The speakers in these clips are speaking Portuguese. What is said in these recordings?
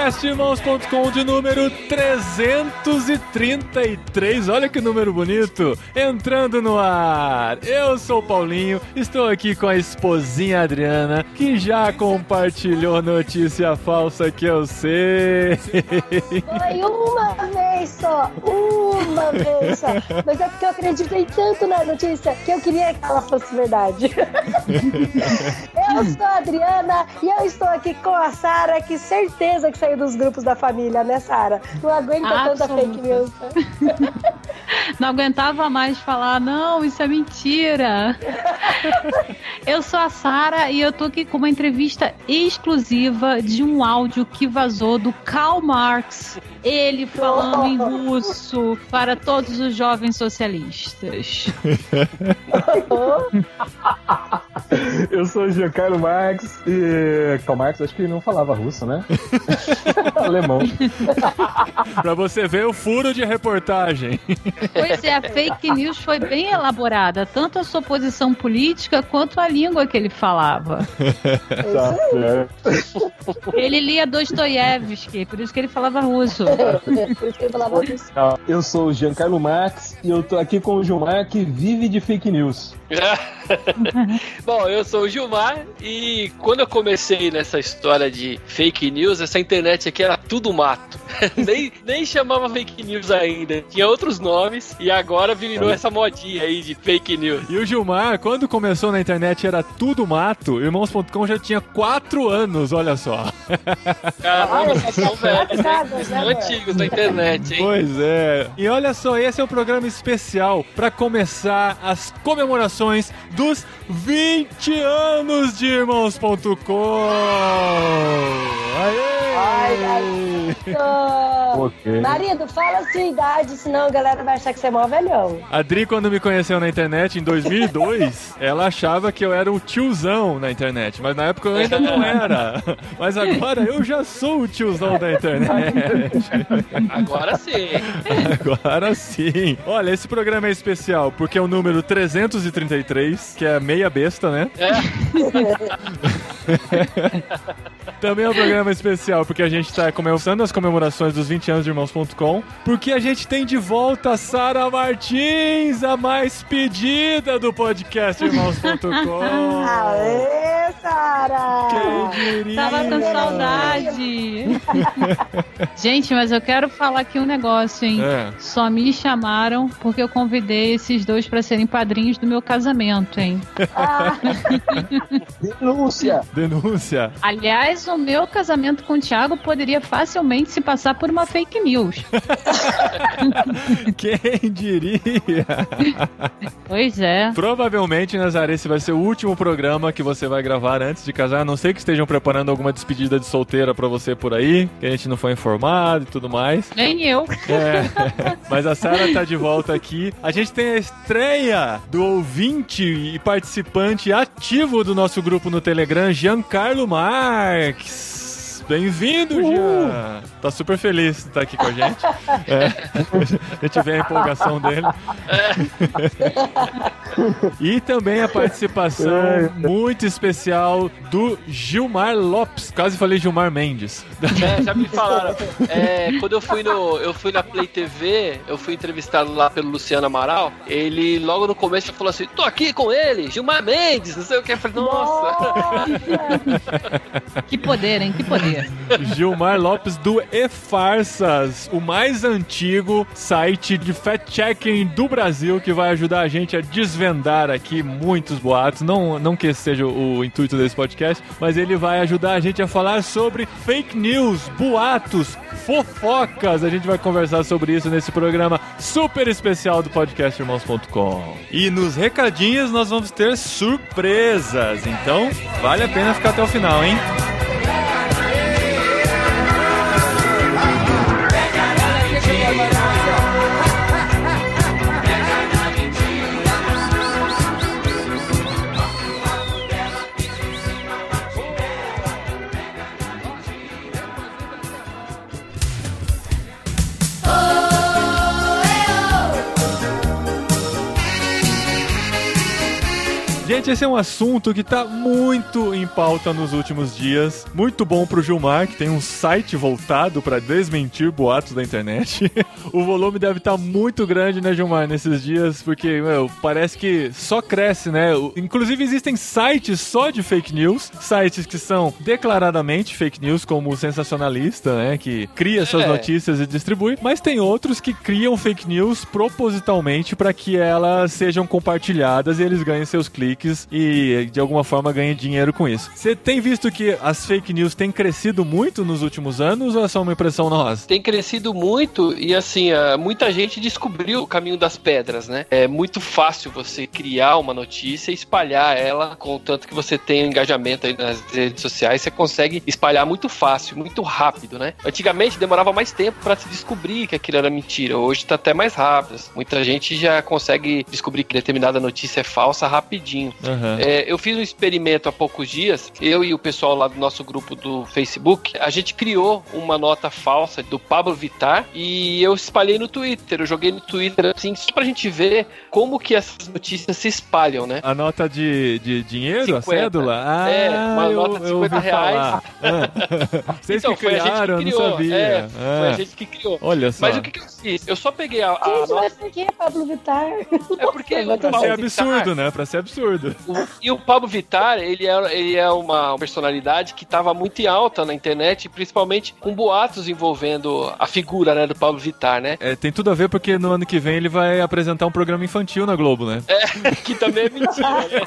Podcastirmãos.com de número 333. Olha que número bonito! Entrando no ar. Eu sou o Paulinho, estou aqui com a esposinha Adriana, que já compartilhou notícia falsa que eu sei. Foi uma vez só, uma vez só. Mas é porque eu acreditei tanto na notícia que eu queria que ela fosse verdade. eu sou a Adriana e eu estou aqui com a Sara, que certeza que saiu dos grupos da família, né, Sara? Não aguenta tanta fake news. Não aguentava mais falar, não, isso é mentira. eu sou a Sara e eu tô aqui com uma entrevista exclusiva de um áudio que vazou do Karl Marx. Ele falando em russo para todos os jovens socialistas. Eu sou o Giancarlo Marx e Karl Marx acho que ele não falava russo, né? Alemão. pra você ver o furo de reportagem. Pois é, a fake news foi bem elaborada, tanto a sua posição política quanto a língua que ele falava. Tá certo. Ele lia Dostoiévski, por isso que ele falava russo. Por isso que ele falava isso. Eu sou o Giancarlo Marx e eu tô aqui com o Gilmar que vive de fake news. Bom, eu sou o Gilmar e quando eu comecei nessa história de fake news, essa internet aqui era tudo mato. nem, nem chamava fake news ainda. Tinha outros nomes e agora virou essa modinha aí de fake news. E o Gilmar, quando começou na internet, era tudo mato. Irmãos.com já tinha 4 anos, olha só. Caramba, são velhos, Vocês né, são antigos na internet, hein? Pois é. E olha só, esse é o programa especial para começar as comemorações dos 20 anos de Irmãos.com. Aê! Ai, marido. Ok. Marido, fala a sua idade, senão a galera vai achar que você é mó velhão. A Dri, quando me conheceu na internet em 2002, ela achava que eu era o tiozão na internet, mas na época eu ainda não era. Mas agora eu já sou o tiozão da internet. Agora sim. Agora sim. Olha, esse programa é especial porque é o número 333, que é meia besta, né? É. Também é um programa especial porque a gente tá começando as comemorações dos 20 anos de Irmãos.com, porque a gente tem de volta a Sara Martins, a mais pedida do podcast Irmãos.com. Aê, Sara! Quem diria? Tava com saudade. Gente, mas eu quero falar aqui um negócio, hein? É. Só me chamaram porque eu convidei esses dois pra serem padrinhos do meu casamento, hein? Ah, Denúncia! Denúncia. Aliás, o meu casamento com o Thiago poderia facilmente se passar por uma fake news. Quem diria? Pois é. Provavelmente, Nazaré, esse vai ser o último programa que você vai gravar antes de casar. A não sei que estejam preparando alguma despedida de solteira pra você por aí, que a gente não foi informado e tudo mais. Nem eu. É, mas a Sara tá de volta aqui. A gente tem a estreia do ouvinte e participante ativo do nosso grupo no Telegram, Giancarlo Marques. Thanks. Bem-vindo, Jean! Tá super feliz de estar aqui com a gente. É, a gente vê a empolgação dele. E também a participação muito especial do Gilmar Lopes. Quase falei Gilmar Mendes. É, já me falaram. É, quando eu fui no, eu fui na Play TV, eu fui entrevistado lá pelo Luciano Amaral. Ele logo no começo já falou assim: "Tô aqui com ele, Gilmar Mendes", não sei o que. Eu falei: "Nossa". Que poder, hein? Que poder. Gilmar Lopes do E-Farsas, o mais antigo site de fact-checking do Brasil que vai ajudar a gente a desvendar aqui muitos boatos. Não, não que esse seja o intuito desse podcast, mas ele vai ajudar a gente a falar sobre fake news, boatos, fofocas. A gente vai conversar sobre isso nesse programa super especial do podcast Irmãos.com. E nos recadinhos nós vamos ter surpresas. Então, vale a pena ficar até o final, hein? Gente, esse é um assunto que tá muito em pauta nos últimos dias. Muito bom pro Gilmar, que tem um site voltado para desmentir boatos da internet. o volume deve estar tá muito grande, né, Gilmar, nesses dias, porque, meu, parece que só cresce, né? Inclusive existem sites só de fake news, sites que são declaradamente fake news, como o sensacionalista, né, que cria suas é. notícias e distribui, mas tem outros que criam fake news propositalmente para que elas sejam compartilhadas e eles ganhem seus cliques e de alguma forma ganhem dinheiro com isso. Você tem visto que as fake news têm crescido muito nos últimos anos ou é só uma impressão nossa? Tem crescido muito e assim, muita gente descobriu o caminho das pedras, né? É muito fácil você criar uma notícia e espalhar ela, contanto que você tenha engajamento aí nas redes sociais, você consegue espalhar muito fácil, muito rápido, né? Antigamente demorava mais tempo para se descobrir que aquilo era mentira. Hoje tá até mais rápido. Muita gente já consegue descobrir que determinada notícia é falsa rapidinho. Uhum. É, eu fiz um experimento há poucos dias, eu e o pessoal lá do nosso grupo do Facebook, a gente criou uma nota falsa do Pablo Vittar e eu espalhei no Twitter. Eu joguei no Twitter assim, só pra gente ver como que essas notícias se espalham, né? A nota de, de dinheiro, 50. a cédula? Ah, é, uma eu, nota de 50 reais. Ah. Vocês então, que criaram, que criou, não sabia. É, ah. Foi a gente que criou. Olha só. Mas o que, que eu fiz? Eu só peguei a. a gente, nota... mas por que Pablo Vittar? É porque. pra ser absurdo, né? Pra ser absurdo. E o Pablo Vittar, ele é, ele é uma personalidade que tava muito em alta na internet, principalmente com boatos envolvendo a figura, né, do Pablo Vittar, né? É, tem tudo a ver porque no ano que vem ele vai apresentar um programa infantil na Globo, né? É, que também é mentira, né?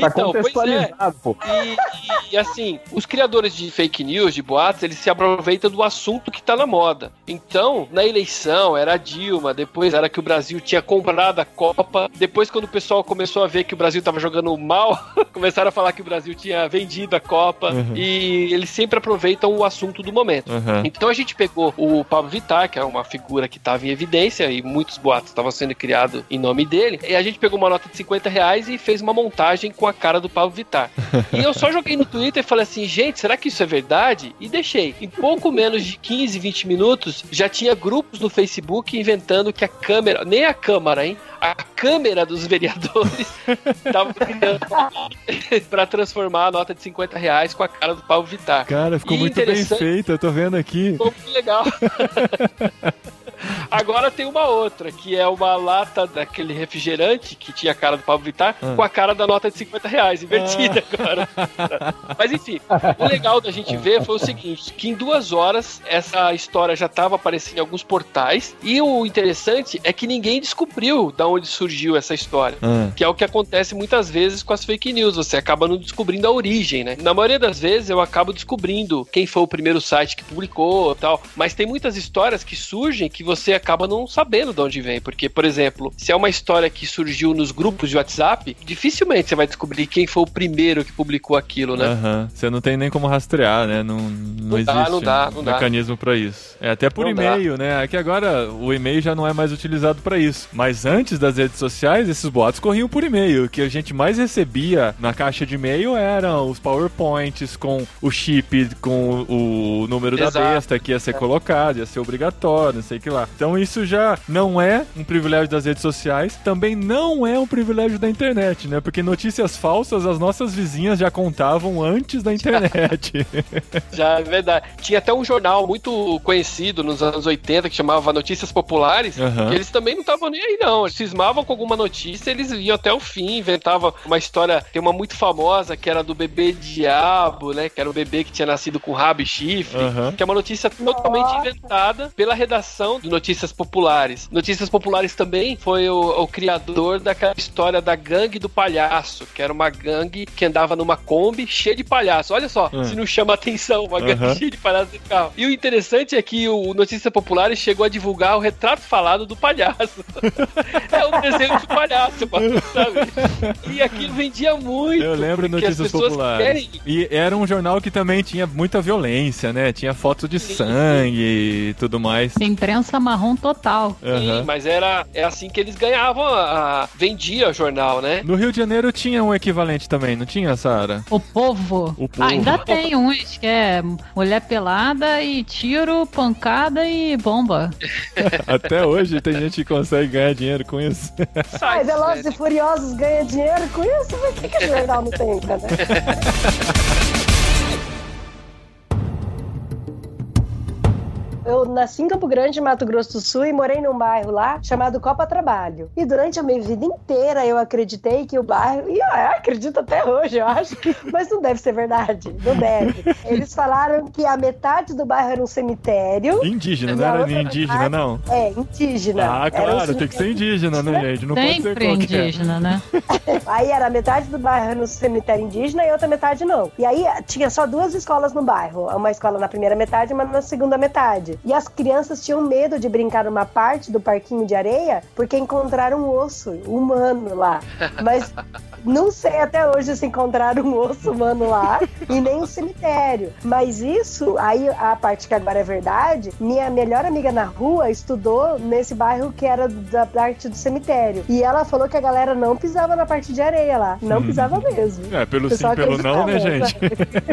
tá então, pois é. Pô. E, e, assim, os criadores de fake news, de boatos, eles se aproveitam do assunto que tá na moda. Então, na eleição, era a Dilma, depois era que o Brasil tinha comprado a Copa, depois quando o pessoal começou a ver que o Brasil tava jogando mal, começaram a falar que o Brasil tinha vendido a Copa, uhum. e eles sempre aproveitam o assunto do momento. Uhum. Então a gente pegou o Pablo Vittar, que é uma figura que estava em evidência, e muitos boatos estavam sendo criados em nome dele, e a gente pegou uma nota de 50 reais e fez uma montagem com a cara do Pablo Vittar. e eu só joguei no Twitter e falei assim, gente, será que isso é verdade? E deixei. Em pouco menos de 15, 20 minutos, já tinha grupos no Facebook inventando que a câmera, nem a câmera, hein? A câmera dos vereadores estava para transformar a nota de 50 reais com a cara do Pablo Vittar. Cara, ficou e muito bem feito, eu tô vendo aqui. Ficou muito legal. Agora tem uma outra, que é uma lata daquele refrigerante que tinha a cara do Pablo Vittar ah. com a cara da nota de 50 reais, invertida ah. agora. Mas enfim, o legal da gente ver foi o seguinte: que em duas horas essa história já estava aparecendo em alguns portais. E o interessante é que ninguém descobriu da onde surgiu essa história. Ah. Que é o que acontece muitas vezes com as fake news. Você acaba não descobrindo a origem, né? Na maioria das vezes eu acabo descobrindo quem foi o primeiro site que publicou tal. Mas tem muitas histórias que surgem que você acaba não sabendo de onde vem. Porque, por exemplo, se é uma história que surgiu nos grupos de WhatsApp, dificilmente você vai descobrir quem foi o primeiro que publicou aquilo, né? Uhum. Você não tem nem como rastrear, né? Não, não, não existe dá, não dá, não um mecanismo para isso. É até por e-mail, né? Aqui agora o e-mail já não é mais utilizado para isso. Mas antes das redes sociais, esses boatos corriam por e-mail. O que a gente mais recebia na caixa de e-mail eram os PowerPoints com o chip, com o número Exato. da besta que ia ser colocado, ia ser obrigatório, não sei o que lá. Então isso já não é um privilégio das redes sociais, também não é um privilégio da internet, né? Porque notícias falsas as nossas vizinhas já contavam antes da internet. já é verdade. Tinha até um jornal muito conhecido nos anos 80 que chamava Notícias Populares, uhum. eles também não estavam nem aí não. Eles cismavam com alguma notícia, eles iam até o fim, inventavam uma história, tem uma muito famosa que era do bebê diabo, né? Que era o bebê que tinha nascido com rabo e chifre, uhum. que é uma notícia totalmente inventada pela redação do Notícias Populares. Notícias Populares também foi o, o criador daquela história da gangue do palhaço, que era uma gangue que andava numa Kombi cheia de palhaço. Olha só, uhum. se não chama atenção, uma gangue uhum. cheia de palhaço de carro. E o interessante é que o Notícias Populares chegou a divulgar o retrato falado do palhaço. é um desenho de palhaço, sabe? E aquilo vendia muito. Eu lembro Notícias Populares. Querem... E era um jornal que também tinha muita violência, né? Tinha foto de sangue e tudo mais. Imprensa marrom marrom total. Sim, mas era é assim que eles ganhavam, a, a- vendia jornal, né? No Rio de Janeiro tinha um equivalente também, não tinha, Sara? O povo. O povo. Ainda tem uns que é mulher pelada e tiro, pancada e bomba. Até hoje tem gente que consegue ganhar dinheiro com isso. Ai, Sites, Velozes Furiosos ganha dinheiro com isso? Por que, que o jornal não tem, né? Eu nasci em Campo Grande, Mato Grosso do Sul, e morei num bairro lá chamado Copa Trabalho. E durante a minha vida inteira eu acreditei que o bairro. E eu acredito até hoje, eu acho. Mas não deve ser verdade. Não deve. Eles falaram que a metade do bairro era um cemitério. Indígena, não E era indígena, não? É, indígena. Ah, Era um claro, tem que ser indígena, né, gente? Não pode ser Sempre qualquer. indígena, né? Aí era metade do bairro no cemitério indígena e outra metade não. E aí tinha só duas escolas no bairro. Uma escola na primeira metade e uma na segunda metade. E as crianças tinham medo de brincar numa parte do parquinho de areia porque encontraram um osso humano lá. Mas não sei até hoje se encontraram um osso humano lá e nem um cemitério. Mas isso, aí a parte que agora é verdade, minha melhor amiga na rua estudou nesse bairro que era da parte do cemitério. E ela falou que a galera não pisava na parte de areia lá. Não pisava mesmo. É, pelo sim, pelo não, né, gente?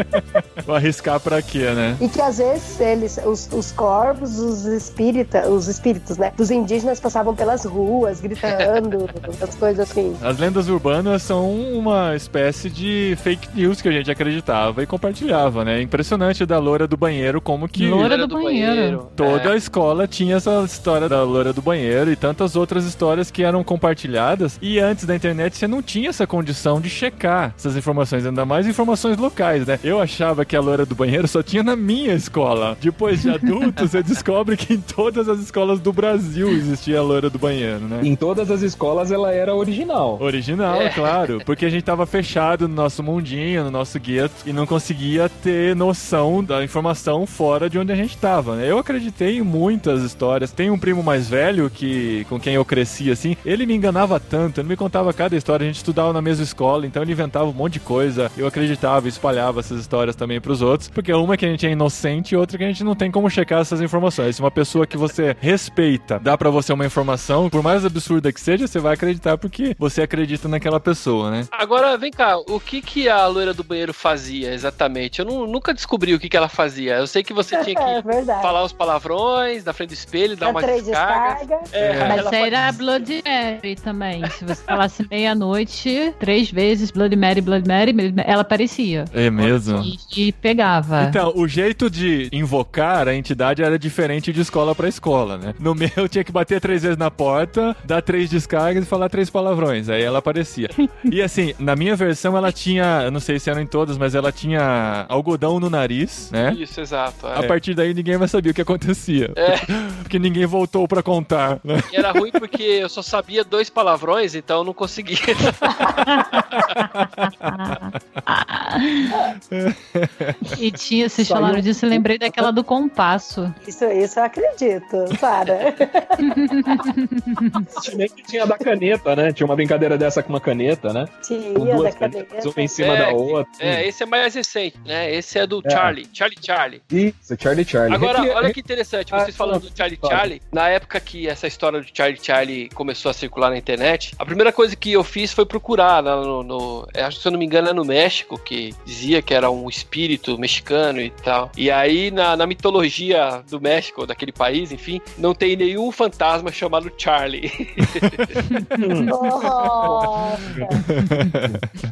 Vou arriscar pra quê, né? E que às vezes eles, os, os corpos, os espírita, os espíritos, né, dos indígenas passavam pelas ruas gritando, as coisas assim. As lendas urbanas são uma espécie de fake news que a gente acreditava e compartilhava, né? Impressionante da loura do banheiro, como que Loura do banheiro. toda É. a escola tinha essa história da loura do banheiro e tantas outras histórias que eram compartilhadas. E antes da internet você não tinha essa condição de checar essas informações, ainda mais informações locais, né? Eu achava que a loura do banheiro só tinha na minha escola. Depois de adulto, você descobre que em todas as escolas do Brasil existia a loira do banheiro, né? Em todas as escolas ela era original. Original, É. claro. Porque a gente tava fechado no nosso mundinho, no nosso gueto, e não conseguia ter noção da informação fora de onde a gente tava, né? Eu acreditei em muitas histórias. Tem um primo mais velho que com quem eu cresci, assim, ele me enganava tanto, ele me contava cada história. A gente estudava na mesma escola, então ele inventava um monte de coisa. Eu acreditava e espalhava essas histórias também pros outros. Porque uma é que a gente é inocente e outra que a gente não tem como checar essas informações. Se uma pessoa que você respeita dá pra você uma informação, por mais absurda que seja, você vai acreditar porque você acredita naquela pessoa, né? Agora, vem cá, o que, que a loira do banheiro fazia exatamente? Eu nu- nunca descobri o que, que ela fazia. Eu sei que você tinha É que verdade. falar os palavrões na frente do espelho, dar uma três descarga. descargas. É, Mas isso aí era faz- Blood Mary também. Se você falasse meia-noite, três vezes Blood Mary, Blood Mary, ela aparecia. É mesmo? E, e pegava. Então, o jeito de invocar a entidade era diferente de escola pra escola, né? No meu, eu tinha que bater três vezes na porta, dar três descargas e falar três palavrões. Aí ela aparecia. E assim, na minha versão, ela tinha, eu não sei se eram em todas, mas ela tinha algodão no nariz, né? Isso, exato. é. A partir daí ninguém vai saber o que acontecia. É. Porque ninguém voltou pra contar, né? E era ruim porque eu só sabia dois palavrões, então eu não conseguia. E tinha, vocês falaram disso, eu lembrei daquela do compasso. Isso, isso eu acredito, Sara. Antigamente tinha a da caneta, né? Tinha uma brincadeira dessa com uma caneta, né? Com Tinha da duas canetas, cabeça. uma em cima É, da que- outra. É, esse é mais recente, né? Esse é do É. Charlie. Charlie Charlie. Isso, Charlie Charlie. Agora, olha que interessante, vocês Ah, falando do Charlie. Charlie, na época que essa história do Charlie Charlie começou a circular na internet, a primeira coisa que eu fiz foi procurar lá no, no- eu acho que se eu não me engano é no México, que dizia que era um espírito mexicano e tal. E aí na, na mitologia do México, daquele país, enfim, não tem nenhum fantasma chamado Charlie. Nossa.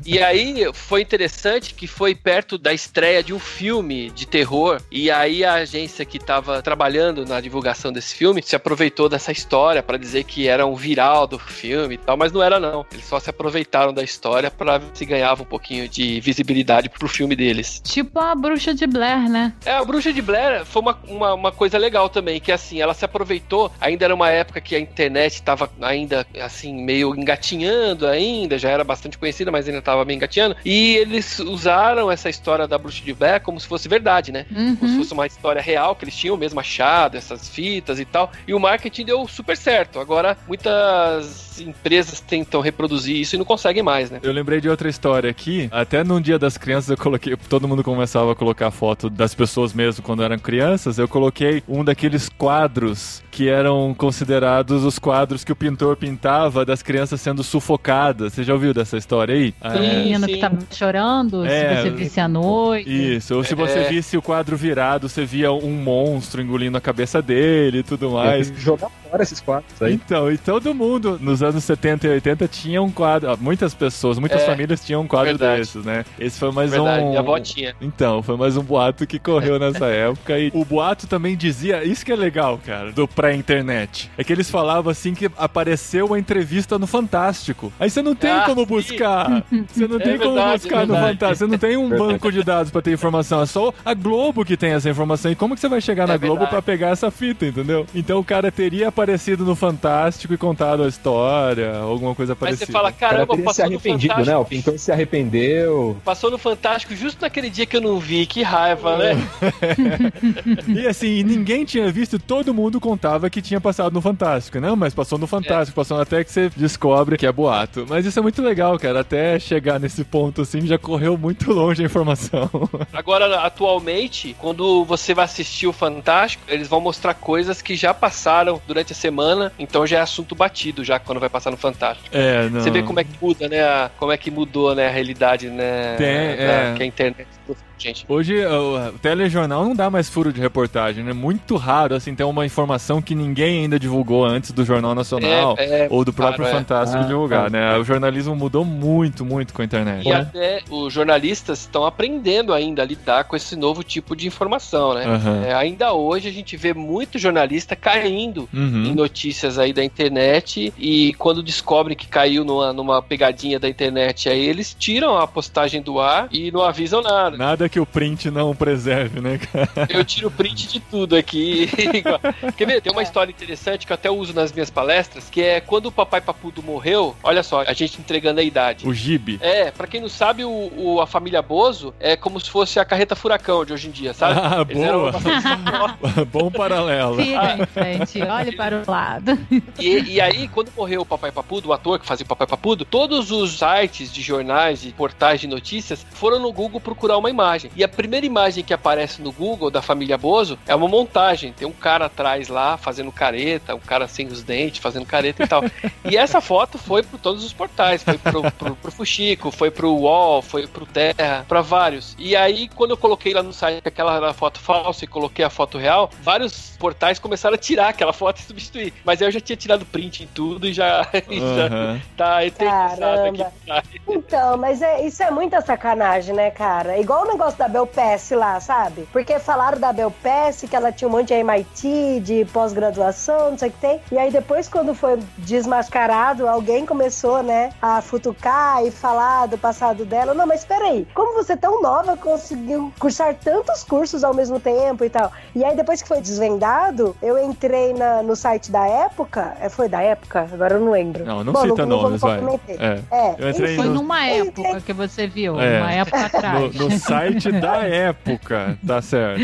E aí foi interessante que foi perto da estreia de um filme de terror. E aí a agência que estava trabalhando na divulgação desse filme se aproveitou dessa história para dizer que era um viral do filme e tal, mas não era não. Eles só se aproveitaram da história para ver se ganhava um pouquinho de visibilidade pro filme deles. Tipo a bruxa de Blair, né? É, a Bruxa de Blair foi uma, uma, uma coisa legal também, que assim, ela se aproveitou, ainda era uma época que a internet estava ainda, assim, meio engatinhando ainda, já era bastante conhecida, mas ainda estava meio engatinhando, e eles usaram essa história da Bruxa de Blair como se fosse verdade, né? Como se Uhum. fosse uma história real, que eles tinham mesmo achado, essas fitas e tal, e o marketing deu super certo. Agora, muitas empresas tentam reproduzir isso e não conseguem mais, né? Eu lembrei de outra história aqui. Até no dia das crianças eu coloquei. Todo mundo começava a colocar foto das pessoas mesmo quando eram crianças. Eu coloquei um daqueles quadros que eram considerados os quadros que o pintor pintava das crianças sendo sufocadas. Você já ouviu dessa história aí? O menino que tava chorando, É, se você visse à noite. Isso, ou se você É. visse o quadro virado, você via um monstro engolindo a cabeça dele e tudo mais. Que jogar fora esses quadros aí. Então, e todo mundo nos anos 70 e 80 tinha um quadro. ó, Muitas pessoas, muitas É, famílias tinham um quadro verdade. desses, né? Esse foi mais Verdade, um. minha avó tinha. Então, foi mais um boato que correu nessa época. E o boato também dizia. Isso que é legal, cara, do pré-internet. É que eles falavam assim que apareceu uma entrevista no Fantástico. Aí você não tem Ah, como sim. buscar. Você não É tem como verdade, buscar é no. Fantástico. Você não tem um banco de dados pra ter informação. É só a Globo que tem essa informação. E como que você vai chegar É na Globo verdade. pra pegar essa fita, entendeu? Então o cara teria aparecido no Fantástico e contado a história, alguma coisa Mas parecida. você fala, cara caramba, se passou no Fantástico. né? O pintor se arrependeu. Passou no Fantástico justo naquele dia que eu não vi, que raiva, né? E assim, e ninguém tinha visto, todo mundo contava que tinha passado no Fantástico, né? Mas passou no Fantástico, passou até que você descobre que é boato. Mas isso é muito legal, cara. Até chegar nesse ponto assim, já correu muito longe a informação. Agora, atualmente, quando você vai assistir o Fantástico, eles vão mostrar coisas que já passaram durante a semana, então já é assunto batido já quando vai passar no Fantástico. É, não. Você vê como é que muda, né? a- como é que mudou, né, a realidade, né? Tem, da- é. Que a internet trouxe gente. Hoje o telejornal não dá mais furo de reportagem, né? Muito raro, assim, ter uma informação que ninguém ainda divulgou antes do Jornal Nacional É, é, ou do próprio claro, é. Fantástico Ah, divulgar, tá. né? O jornalismo mudou muito, muito com a internet. E até os jornalistas estão aprendendo ainda a lidar com esse novo tipo de informação, né? É, ainda hoje a gente vê muito jornalista caindo em Uhum. notícias aí da internet e quando descobrem que caiu numa, numa pegadinha da internet aí, eles tiram a postagem do ar e não avisam nada. Nada que o print não preserve, né, cara? Eu tiro print de tudo aqui. Quer ver? Tem uma história interessante que eu até uso nas minhas palestras, que é quando o papai papudo morreu, olha só, a gente entregando a idade. O Gibi. É, pra quem não sabe, o, o- a família Bozo é como se fosse a carreta furacão de hoje em dia, sabe? Ah, Eles boa. Bom paralelo. Siga em frente, olhe para o lado. E, e aí, quando morreu o Papai Papudo, o ator que fazia o Papai Papudo, todos os sites de jornais e portais de notícias foram no Google procurar uma imagem. E a primeira imagem que aparece no Google da família Bozo é uma montagem. Tem um cara atrás lá fazendo careta, um cara sem os dentes fazendo careta e tal. E essa foto foi por todos os portais. Foi pro, pro, pro Fuxico, foi pro UOL, foi pro Terra, pra vários. E aí, quando eu coloquei lá no site que aquela era a foto falsa e coloquei a foto real, vários portais começaram a tirar aquela foto e substituir. Mas aí eu já tinha tirado print em tudo e já, e já Aham. tá eternizado aqui. Caramba. Então, mas é, isso é muita sacanagem, né, cara? Igual o negócio da Belpass lá, sabe? Porque falaram da Belpass que ela tinha um monte de MIT, de pós-graduação, não sei o que tem. E aí depois, quando foi desmascarado, alguém começou, né, a futucar e falar do passado dela. Não, mas peraí, como você tão nova conseguiu cursar tantos cursos ao mesmo tempo e tal? E aí depois que foi desvendado, eu entrei na- no site da época. É, foi da época? Agora eu não lembro. Não, não Bom, cita no Google nomes, vai. É. É, Eu entrei Foi no- numa Eu época que você viu, É. uma época No, atrás. no site da época, tá certo.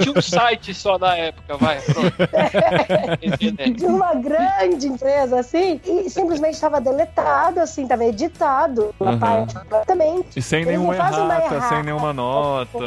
Tinha um site só na época, vai, de uma grande empresa assim e simplesmente estava deletado, assim, estava editado na Aham. parte completamente. E sem Eles nenhuma errata, errata. sem nenhuma nota.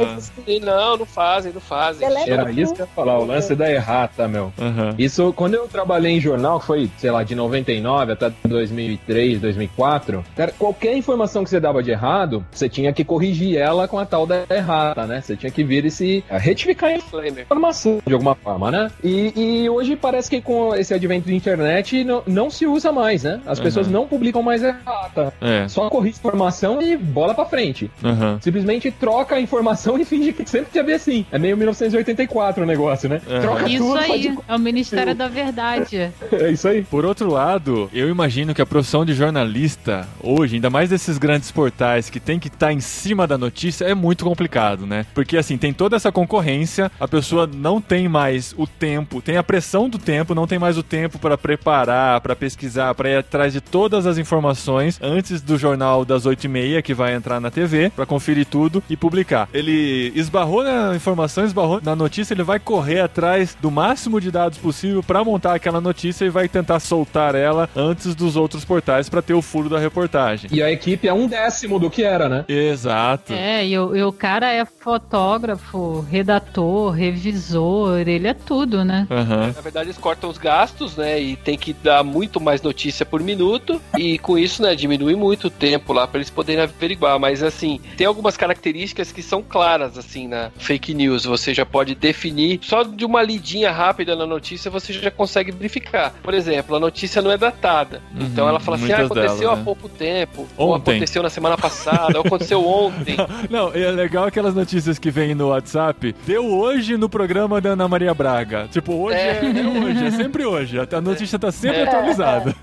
E não, não fazem, não fazem. Deleta Era isso que eu ia falar, o lance da errata, meu. Aham. Isso, quando eu trabalhei em jornal, foi, sei lá, de 99 até 2003, 2004, cara, qualquer informação que você dava de errado, você tinha que corrigir ela com a tal da errata, né? Você tinha que vir e se retificar a Disclaimer. informação de alguma forma, né? E, e hoje parece que com esse advento de internet não, não se usa mais, né? As Uhum. pessoas não publicam mais errata. É. Só corrige informação e bola pra frente. Aham. Simplesmente troca a informação e finge que sempre teve assim. É meio 1984 o negócio, né? Uhum. Troca Isso tudo, aí, pode- é o Ministério da Verdade. É isso aí. Por outro lado, eu imagino que a profissão de jornalista hoje, ainda mais desses grandes portais que tem que estar em cima da notícia, notícia é muito complicado, né? Porque assim, tem toda essa concorrência, a pessoa não tem mais o tempo, tem a pressão do tempo, não tem mais o tempo para preparar, para pesquisar, para ir atrás de todas as informações antes do jornal das 8 e meia que vai entrar na TV, para conferir tudo e publicar. Ele esbarrou na informação, esbarrou na notícia, ele vai correr atrás do máximo de dados possível para montar aquela notícia e vai tentar soltar ela antes dos outros portais para ter o furo da reportagem. E a equipe é um décimo do que era, né? Exato. É, e o, e o cara é fotógrafo, redator, revisor, ele é tudo, né? Aham. Na verdade, eles cortam os gastos, né? E tem que dar muito mais notícia por minuto. E com isso, né, diminui muito o tempo lá para eles poderem averiguar. Mas assim, tem algumas características que são claras, assim, na fake news. Você já pode definir, só de uma lidinha rápida na notícia, você já consegue verificar. Por exemplo, a notícia não é datada. Uhum, então ela fala assim: ah, aconteceu delas, há né? pouco tempo, ou Ontem. aconteceu na semana passada, ou aconteceu ontem. Não, e é legal aquelas notícias que vêm no WhatsApp. Deu hoje no programa da Ana Maria Braga. Tipo, hoje é, É. é hoje, é sempre hoje. A notícia tá sempre É. atualizada.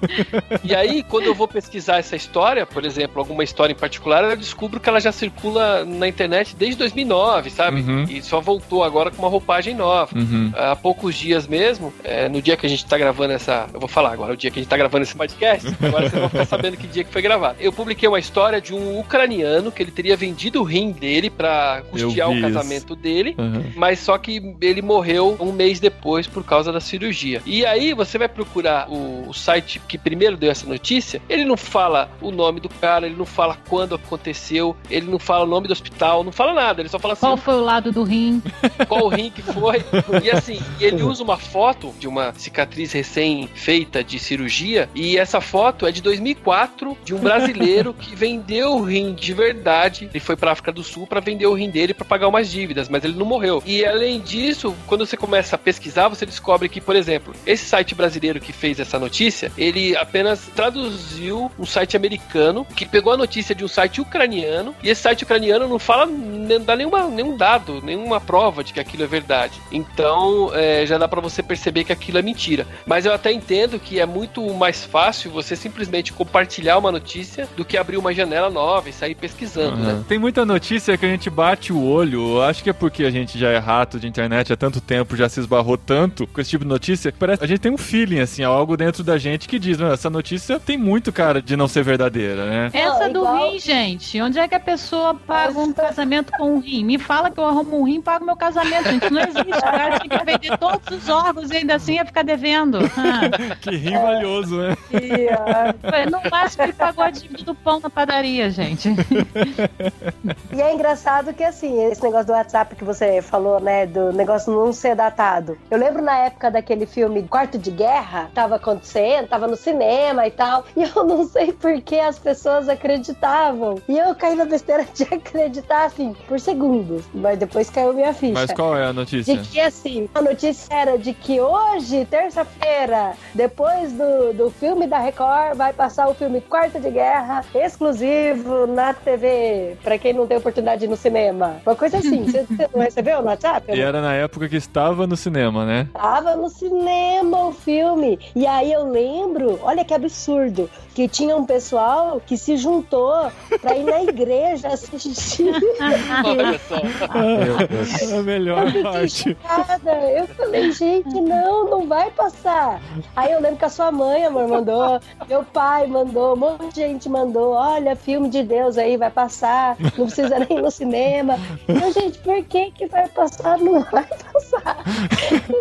E aí, quando eu vou pesquisar essa história, por exemplo, alguma história em particular, eu descubro que ela já circula na internet desde 2009, sabe? Uhum. E só voltou agora com uma roupagem nova. Uhum. Há poucos dias mesmo, é, no dia que a gente tá gravando essa. Eu vou falar agora, o dia que a gente tá gravando esse podcast, agora vocês vão ficar sabendo que dia que foi gravado. Eu publiquei uma história de um ucraniano que ele teria vendido o rim dele pra custear o casamento dele. Uhum. Mas só que ele morreu um mês depois por causa da cirurgia. E aí você vai procurar o, o site que primeiro deu essa notícia, ele não fala o nome do cara, ele não fala quando aconteceu, ele não fala o nome do hospital, não fala nada, ele só fala assim, Qual foi o lado do rim? qual o rim que foi. E assim, ele usa uma foto de uma cicatriz recém-feita de cirurgia, e essa foto é de 2004, de um brasileiro que vendeu o rim de verdade. Ele foi pra África do Sul pra vender o rim dele pra pagar umas dívidas, mas ele não morreu. E além disso, quando você começa a pesquisar, você descobre que, por exemplo, esse site brasileiro que fez essa notícia, ele apenas traduziu um site americano que pegou a notícia de um site ucraniano, e esse site ucraniano não fala, não dá nenhuma, nenhum dado, nenhuma prova de que aquilo é verdade. Então, é, já dá pra você perceber que aquilo é mentira. Mas eu até entendo que é muito mais fácil você simplesmente compartilhar uma notícia do que abrir uma janela nova e sair pesquisando, né? Uhum. Tem muita notícia que a gente bate o olho. Acho que é porque a gente já é rato de internet há tanto tempo, já se esbarrou tanto com esse tipo de notícia, que parece a gente tem um feeling, assim, algo dentro da gente que diz, "Não, essa notícia tem muito cara de não ser verdadeira, né? Essa do igual- rim, gente. Onde é que a pessoa paga um casamento com um rim? Me fala que eu arrumo um rim e pago meu casamento, gente. Não existe. O cara tinha que vender todos os órgãos e ainda assim ia ficar devendo. Ah, Que rim valioso, né? E, ah, foi no máximo ele pagou a dívida do pão na padaria, gente. E é engraçado que, assim, esse negócio do WhatsApp que você falou, né, do negócio não ser datado. Eu lembro na época daquele filme Quarto de Guerra, tava acontecendo, tava no cinema e tal, e eu não sei por que as pessoas acreditavam. E eu caí na besteira de acreditar, assim, por segundos. Mas depois caiu minha ficha. Mas qual é a notícia? De que assim, a notícia era de que hoje, terça-feira, depois do, do filme da Record, vai passar o filme Quarto de Guerra, exclusivo na TV, pra quem não tem oportunidade de ir no cinema. Uma coisa assim, você, você não recebeu no WhatsApp? E era na época que estava no cinema, né? Tava no cinema o filme. E aí eu lembro, olha que absurdo, que tinha um pessoal que se juntou pra ir na igreja assistir. Olha só. A melhor Eu parte. chocada. Eu falei, gente, não, não vai passar. Aí eu lembro que a sua mãe, amor, mandou, meu pai mandou, um monte de gente mandou. Olha, filme de Deus aí, vai passar, não precisa nem ir no cinema. Então, gente, por que que vai passar? Não vai passar.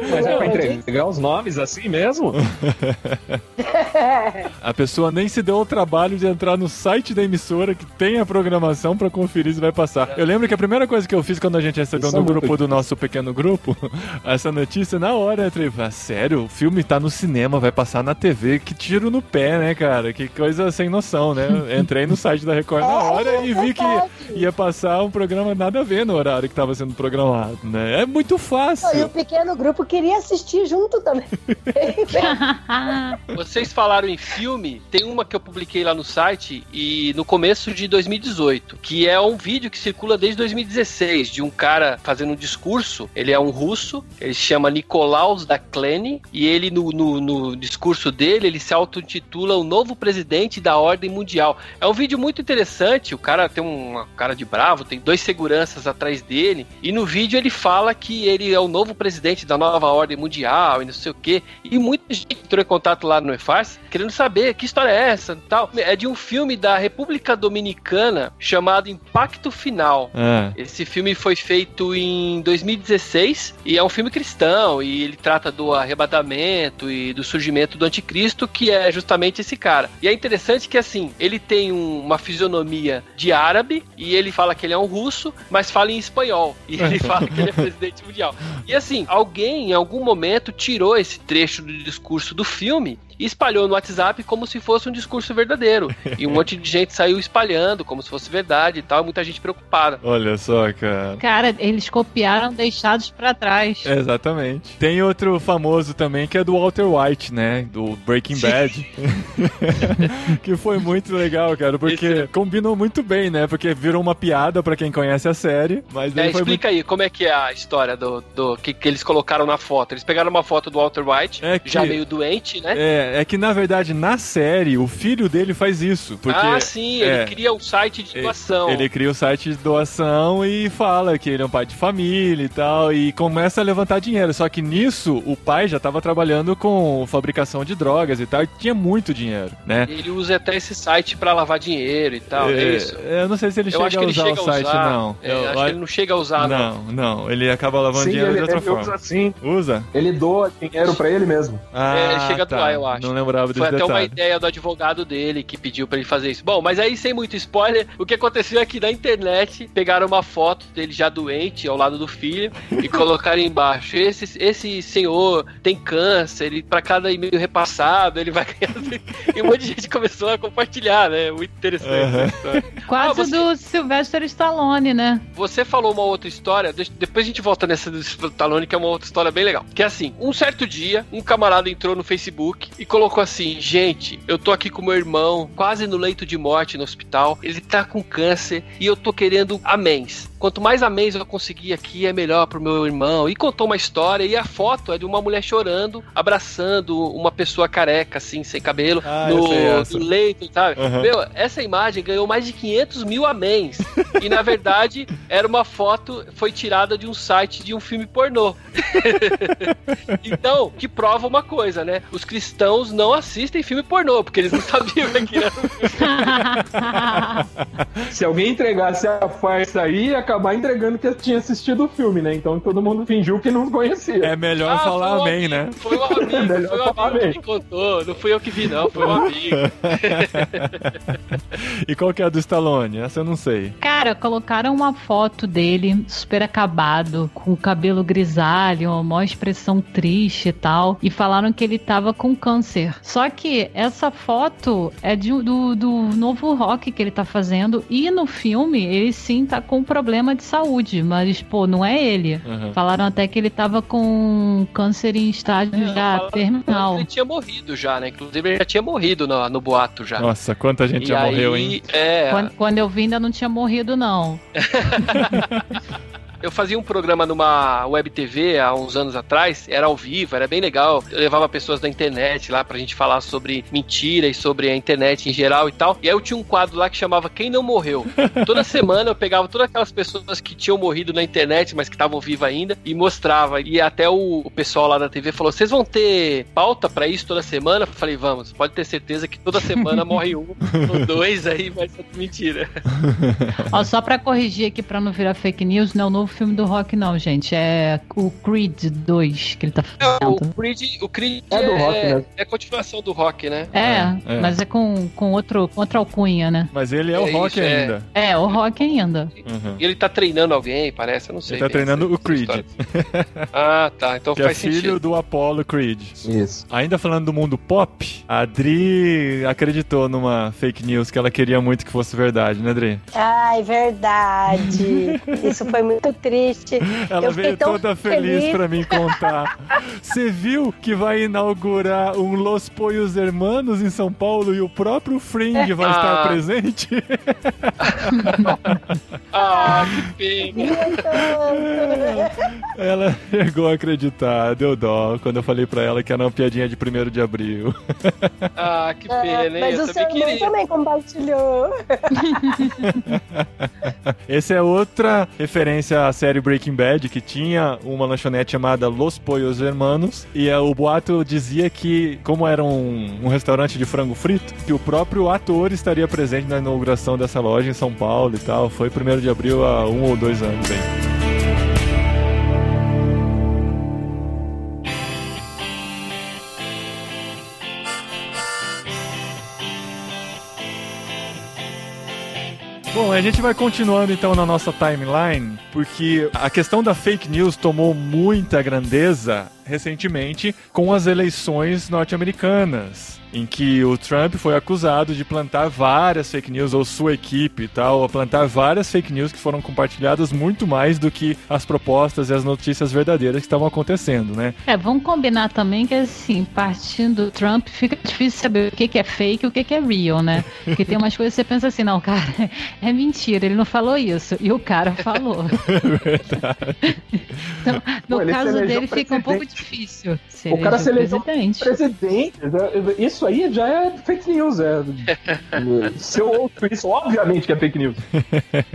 Mas é pra entregar os nomes assim mesmo? A pessoa nem se deu o trabalho de entrar no site da emissora que tem a programação pra conferir se vai passar. Eu lembro que a primeira coisa que eu fiz quando a gente recebeu Isso no é muito grupo do nosso pequeno grupo essa notícia, na hora eu entrei, ah, sério, o filme tá no cinema, vai passar na TV, que tiro no pé, né, cara? Que coisa sem noção, né? Entrei no site da Record na hora e vi que verdade. Ia passar um programa nada a ver no horário que tava sendo programado, né? É muito E o fácil. pequeno grupo queria assistir junto também. Vocês falaram em filme, tem uma que eu publiquei lá no site e no começo de 2018, que é um vídeo que circula desde 2016 de um cara fazendo um discurso. Ele é um russo, ele se chama Nicolaus Dakleni e ele no, no, no discurso dele ele se auto-intitula o novo presidente da ordem mundial. É um vídeo muito interessante. O cara tem uma cara de bravo, tem dois seguranças atrás dele e no vídeo ele fala que ele é o novo presidente da nova ordem mundial e não sei o que. E muita gente entrou em contato lá no EFARS querendo saber que história é essa tal. É de um filme da República Dominicana chamado Impacto Final. É. Esse filme foi feito em 2016 e é um filme cristão e ele trata do arrebatamento e do surgimento do anticristo, que é justamente esse cara. E é interessante que assim, ele tem um- uma fisionomia de árabe e ele fala que ele é um russo, mas fala em espanhol. E ele fala que ele é presidente mundial. E assim, alguém em algum momento tirou esse trecho do discurso do filme e espalhou no WhatsApp como se fosse um discurso verdadeiro. E um monte de gente saiu espalhando como se fosse verdade e tal, e muita gente preocupada. Olha só, cara. Cara, eles copiaram deixados pra trás. É. Exatamente. Tem outro famoso também que é do Walter White, né? Do Breaking Bad. que foi muito legal, cara, porque Esse- combinou muito bem, né? Porque virou uma piada pra quem conhece a série, mas É, ele foi muito... explica aí como é que é a história do, do que, que eles colocaram na foto. Eles pegaram uma foto do Walter White, É que- já meio doente, né? É, é que na verdade na série o filho dele faz isso, porque ah, sim, é, ele cria um site de doação. Ele cria o site de doação e fala que ele é um pai de família e tal, e começa a levantar dinheiro. Só que nisso, o pai já estava trabalhando com fabricação de drogas e tal, e tinha muito dinheiro, né? Ele usa até esse site pra lavar dinheiro e tal, é, isso. eu não sei se ele Eu chega acho que a ele usar chega o a site, usar. não. É, Eu- acho que ele não chega a usar, não. não, não, ele acaba lavando Sim, dinheiro ele, de outra ele forma. usa assim. Usa? Ele doa dinheiro pra ele mesmo. Ah, É, ele chega a tá. doar, eu acho. Não lembrava desse Foi até uma detalhe. ideia do advogado dele que pediu pra ele fazer isso. Bom, mas aí sem muito spoiler, o que aconteceu é que na internet pegaram uma foto dele já doente ao lado do filho e colocaram embaixo: esse, esse senhor tem câncer e pra cada e-mail repassado ele vai ganhando. E um monte de gente começou a compartilhar, né? Muito interessante história. Quase Ah, você- do Sylvester Stallone, né? Você falou uma outra história, deixa- depois a gente volta nessa do Stallone, que é uma outra história bem legal. Que é assim, um certo dia, um camarada entrou no Facebook e colocou assim, gente, eu tô aqui com meu irmão, quase no leito de morte no hospital, ele tá com câncer e eu tô querendo améns. Quanto mais améns eu conseguir aqui, é melhor pro meu irmão. E contou uma história e a foto é de uma mulher chorando, abraçando uma pessoa careca, assim, sem cabelo, Ah, no, no leito, sabe? Aham. Meu, essa imagem ganhou mais de 500 mil améns. E na verdade era uma foto, foi tirada de um site de um filme pornô. então, que prova uma coisa, né? Os cristãos não assistem filme pornô, porque eles não sabiam que era Se alguém entregasse a farsa aí, ia acabar entregando que tinha assistido o filme, né? Então todo mundo fingiu que não conhecia. É melhor Ah, falar um amém, amigo, né? Foi um amigo, Melhor foi um falar amigo que me contou. Não fui eu que vi, não, foi um amigo. E qual que é a do Stallone? Essa eu não sei. Cara, colocaram uma foto dele super acabado, com o cabelo grisalho, uma expressão triste e tal, e falaram que ele tava com câncer. Só que essa foto é de- do, do novo rock que ele tá fazendo, e no filme ele sim tá com problema de saúde, mas pô, não é ele. Aham. Falaram até que ele tava com câncer em estágio É, já terminal. Ele tinha morrido já, né? Inclusive ele já tinha morrido no, no boato já. Nossa, quanta gente E já aí, morreu, hein? É, Quando, quando eu vi ainda não tinha morrido, não. Eu fazia um programa numa web TV há uns anos atrás, era ao vivo, era bem legal. Eu levava pessoas da internet lá pra gente falar sobre mentira e sobre a internet em geral e tal. E aí eu tinha um quadro lá que chamava Quem Não Morreu. Toda semana eu pegava todas aquelas pessoas que tinham morrido na internet, mas que estavam vivas ainda, e mostrava. E até o, o pessoal lá da TV falou: vocês vão ter pauta pra isso toda semana? Eu falei, vamos, pode ter certeza que toda semana morre um ou dois aí, mas é mentira. Ó, só pra corrigir aqui pra não virar fake news, não é o filme do Rock, não, gente. É o Creed 2 que ele tá É, o fazendo. Creed, o Creed É do rock, né? é continuação do rock, né? É, É, é. mas é com, com, outro, com outra alcunha, né? Mas ele é o É rock isso, é. ainda. É, o Rock ainda. Uhum. E ele tá treinando alguém, parece, eu não sei. Ele tá treinando essa- o Creed. ah, tá. Então Que é faz filho sentido. do Apollo Creed. Isso. Ainda falando do mundo pop, a Adri acreditou numa fake news que ela queria muito que fosse verdade, né, Adri? Ai, verdade. Isso foi muito triste. Ela veio toda feliz, feliz. pra mim contar. Você viu que vai inaugurar um Los Poios Hermanos em São Paulo e o próprio Fring vai estar Ah. presente? Ah, que pena. Ela chegou a acreditar, deu dó quando eu falei pra ela que era uma piadinha de 1 de abril. Ah, que pena, hein? Mas Eu o seu queria. também compartilhou. Essa é outra referência série Breaking Bad, que tinha uma lanchonete chamada Los Pollos Hermanos. E é, o boato dizia que, como era um, um restaurante de frango frito, que o próprio ator estaria presente na inauguração dessa loja em São Paulo e tal. Foi 1 de abril há um ou dois anos aí. Bom, a gente vai continuando então na nossa timeline, porque a questão da fake news tomou muita grandeza recentemente com as eleições norte-americanas, em que o Trump foi acusado de plantar várias fake news, ou sua equipe e tal, a plantar várias fake news que foram compartilhadas muito mais do que as propostas e as notícias verdadeiras que estavam acontecendo, né? É, vamos combinar também que assim, partindo do Trump, fica difícil saber o que, que é fake e o que, que é real, né? Porque tem umas coisas que você pensa assim, não, cara, é mentira, ele não falou isso. E o cara falou. Então, no Pô, caso dele fica um pouco difícil. Se O cara se elegeu elegeu presidente. Presidente, isso aí já é fake news. É... Se eu ouço isso, obviamente que é fake news.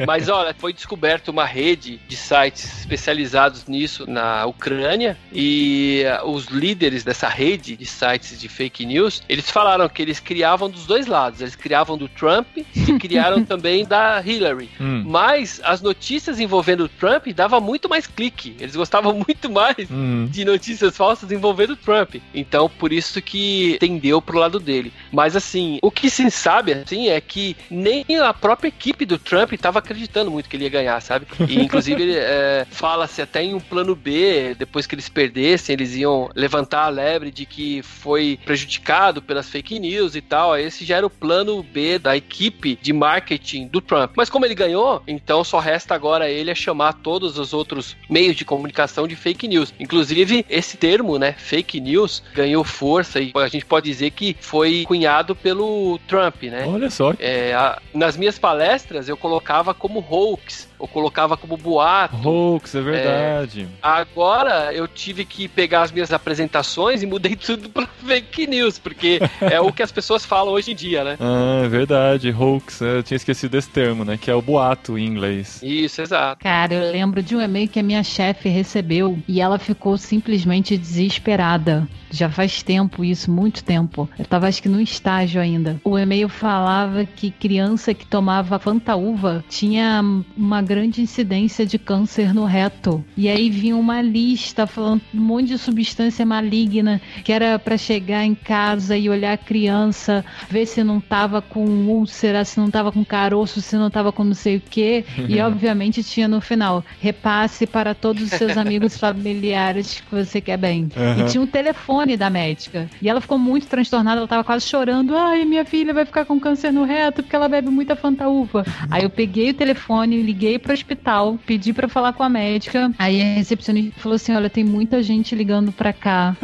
Mas olha, foi descoberta uma rede de sites especializados nisso na Ucrânia e uh, os líderes dessa rede de sites de fake news, eles falaram que eles criavam dos dois lados, eles criavam do Trump e criaram também da Hillary. Hum. Mas as notícias envolvendo o Trump dava muito mais clique. Eles gostavam muito mais Hum. de notícias falsas envolvendo o Trump. Então, por isso que tendeu pro lado dele. Mas assim, o que se sabe assim é que nem a própria equipe do Trump estava acreditando muito que ele ia ganhar, sabe? E inclusive é, fala-se até em um plano B, depois que eles perdessem, eles iam levantar a lebre de que foi prejudicado pelas fake news e tal. Esse já era o plano B da equipe de marketing do Trump. Mas como ele ganhou, então só resta agora ele a chamar todos os outros meios de comunicação de fake news. Inclusive, esse termo, né, fake news, ganhou força e a gente pode dizer que foi cunhado pelo Trump, né? Olha só. É, a- nas minhas palestras eu colocava como hoax, eu colocava como boato. Hoax, é verdade. Agora eu tive que pegar as minhas apresentações e mudei tudo para fake news, porque é o que as pessoas falam hoje em dia, né? Ah, é verdade. Hoax, é, eu tinha esquecido desse termo, né? Que é o boato em inglês. Isso, exato. Cara, eu lembro de um e-mail que a minha chefe recebeu e ela ficou simplesmente desesperada. Já faz tempo isso, muito tempo. Eu tava acho que no estágio ainda. O e-mail falava que criança que tomava fantaúva tinha uma grande incidência de câncer no reto. E aí vinha uma lista falando um monte de substância maligna que era pra chegar em casa e olhar a criança, ver se não tava com úlcera, se não tava com caroço, se não tava com não sei o quê. E obviamente tinha no final, repasse para todos os seus amigos familiares que você quer bem. Aham. E tinha um telefone da médica. E ela ficou muito transtornada, ela tava quase chorando. Ai, minha filha vai ficar com câncer no reto porque ela bebe muita fantaúva. Aí eu peguei o telefone, liguei pro hospital, pedi pra falar com a médica. Aí a recepcionista falou assim: olha, tem muita gente ligando pra cá.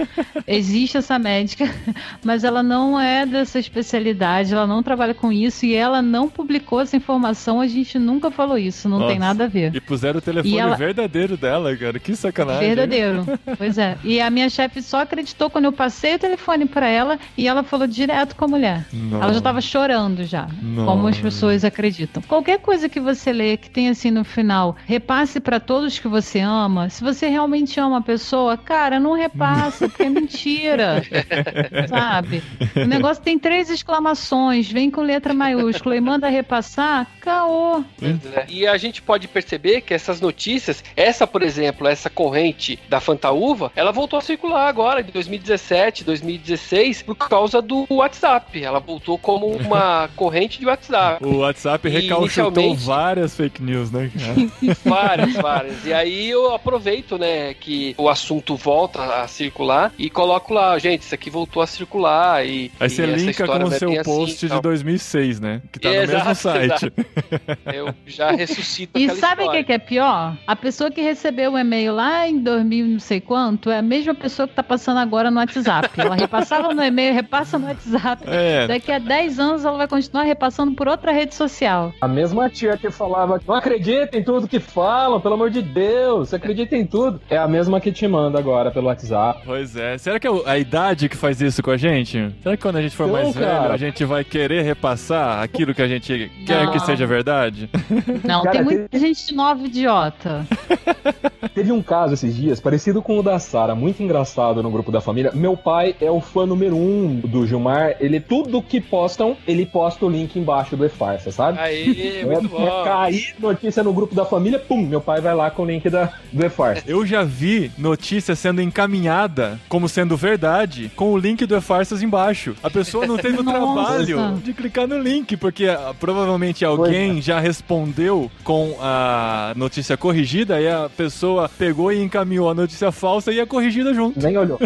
Existe essa médica, mas ela não é dessa especialidade, ela não trabalha com isso e ela não publicou essa informação. A gente nunca falou isso, não tem Nossa. nada a ver. E puseram o telefone ela- verdadeiro dela, cara. Que sacanagem. Verdadeiro. Pois é. E a minha chefe só acreditou quando eu passei o telefone pra ela e ela falou direto com a mulher. Não. Ela já tava chorando já. Não. Como as pessoas acreditam. Qualquer coisa que você lê que tem assim no final, repasse pra todos que você ama. Se você realmente ama a pessoa, cara, não repassa, porque é mentira. Sabe? O negócio tem três exclamações, vem com letra maiúscula e manda repassar, caô. E a gente pode perceber que essas notícias, essa, por exemplo, essa corrente da Fantaúva. Ela voltou a circular agora, em 2017, 2016, por causa do WhatsApp. Ela voltou como uma corrente de WhatsApp. O WhatsApp recalchutou inicialmente- várias fake news, né, cara? Várias, várias. E aí eu aproveito, né, que o assunto volta a circular e coloco lá, gente, isso aqui voltou a circular e. Aí você essa linka com o seu assim post e de tal. 2006, né? Que tá no mesmo Exato, site. Eu já ressuscito E sabe o que, é pior? A pessoa que recebeu o e-mail lá em 2000 não sei quanto é a mesma pessoa que tá passando agora no WhatsApp. Ela repassava no e-mail, repassa no WhatsApp. É, Daqui a 10 anos ela vai continuar repassando por outra rede social. A mesma tia que falava, não acredita em tudo que falam, pelo amor de Deus, você acredita em tudo. É a mesma que te manda agora pelo WhatsApp. Pois é. Será que é a idade que faz isso com a gente? Será que quando a gente for mais velho, cara. a gente vai querer repassar aquilo que a gente quer Não. que seja verdade? Não, Cara, tem muita gente nova idiota. Teve um caso esses dias, parecido com o da Sara, muito engraçado no grupo da família. Meu pai é o fã número um do Gilmar. Ele, tudo que postam, ele posta o link embaixo do E-Farsa, sabe? Aí, muito É, bom. Cair notícia no grupo da família, pum, meu pai vai lá com o link da, do E-Farsa. Eu já vi notícia sendo encaminhada como sendo verdade com o link do E-Farsas embaixo. A pessoa não teve o trabalho de clicar no link, porque ah, provavelmente alguém já respondeu com a notícia corrigida e a pessoa pegou e encaminhou a notícia falsa e a corrigida junto. Nem olhou.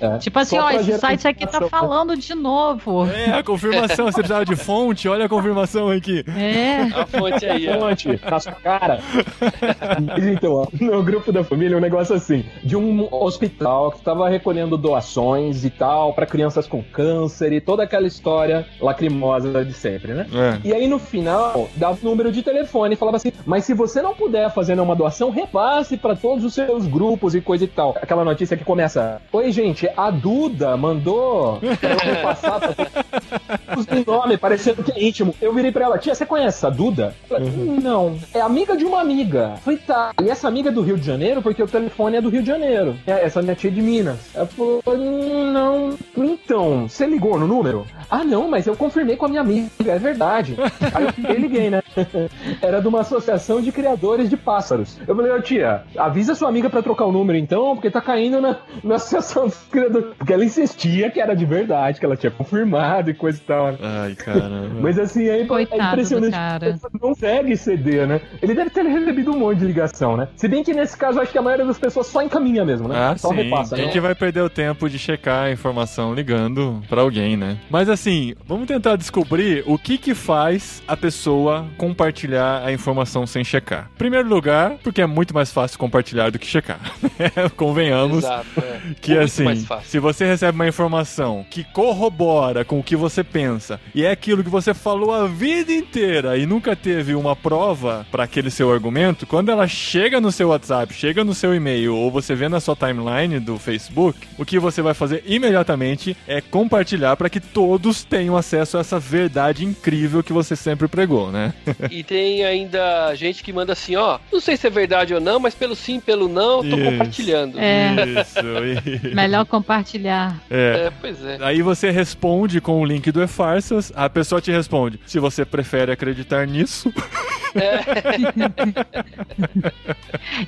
É. Tipo assim, Só ó, esse gerar site aqui tá né? falando de novo. É, a confirmação. Você precisava de fonte? Olha a confirmação aqui. É. A fonte aí, ó. Fonte, na sua cara. Então, ó, no grupo da família, um negócio assim, de um hospital que estava recolhendo doações e tal para crianças com câncer e toda aquela história lacrimosa de sempre, né? É. E aí no final, dava o número de telefone e falava assim: Mas se você não puder fazer nenhuma doação, repasse para todos os seus grupos e coisa e tal. Aquela notícia que começa: Oi, gente, a Duda mandou pra eu repassar pra os de nome, parecendo que é íntimo. Eu virei pra ela, tia, você conhece a Duda? Ela, Não. É amiga de uma amiga. Falei, tá. E essa amiga é do Rio de Janeiro, porque o telefone é do Rio de Janeiro. É, Essa minha tia é de Minas. Ela falou, "Hum, não. Então, você ligou no número? Ah, não, mas eu confirmei com a minha amiga, é verdade. Aí eu fiquei, liguei, né? Era de uma associação de criadores de pássaros. Eu falei, ô tia, avisa sua amiga pra trocar o número então, porque tá caindo na, na associação dos criadores. Porque ela insistia que era de verdade, que ela tinha confirmado e coisa e tal. né? Ai, caramba. Mas assim, é, Coitado é do impressionante. cara. que a pessoa Não segue CD, né? Ele deve ter recebido um monte de ligação, né? Se bem que nesse caso, acho que a maioria das pessoas só encaminha mesmo, né? Ah, só sim. repassa, a né? gente vai perder o tempo de checar a informação ligando pra alguém, né? Mas assim, vamos tentar descobrir o que que faz a pessoa compartilhar a informação sem checar. Primeiro lugar, porque é muito mais fácil compartilhar do que checar. Convenhamos Exato, é. que Muito assim, se você recebe uma informação que corrobora com o que você pensa e é aquilo que você falou a vida inteira e nunca teve uma prova para aquele seu argumento, quando ela chega no seu WhatsApp, chega no seu e-mail ou você vê na sua timeline do Facebook, o que você vai fazer imediatamente é compartilhar para que todos tenham acesso a essa verdade incrível que você sempre pregou, né? E tem ainda gente que manda assim, ó, não sei se é verdade ou não, mas pelo sim, pelo não, eu tô Isso. compartilhando. É. Isso. Melhor compartilhar. É. É, pois é. Aí você responde com o link do E-Farsas, a pessoa te responde se você prefere acreditar nisso.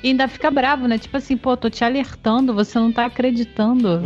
E ainda fica bravo, né? Tipo assim, pô, tô te alertando, você não tá acreditando.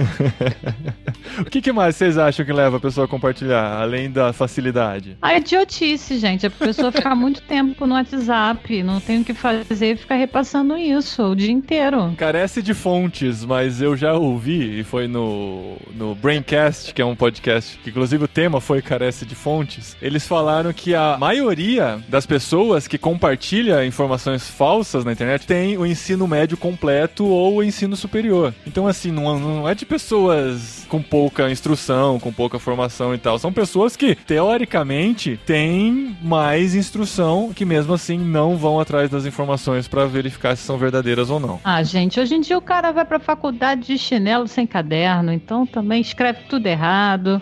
o que, que mais vocês acham que leva a pessoa a compartilhar, além da facilidade? Ah, é idiotice, gente. A pessoa fica muito tempo no WhatsApp, não tem o que fazer e fica repassando isso o dia inteiro. Carece de fontes, mas eu já ouvi, e foi no, no Braincast, que é um podcast, que inclusive o tema foi Carece de Fontes. Eles falaram que a maioria das pessoas que compartilha informações falsas na internet tem o ensino médio completo ou o ensino superior. Então, assim, não, não é de pessoas com pouca instrução, com pouca formação e tal. São pessoas que, teoricamente, têm mais instrução, que mesmo assim não vão atrás das informações para verificar se são verdadeiras ou não. Ah, gente, hoje em dia o cara vai pra faculdade de chinelo sem caderno, então também escreve tudo errado.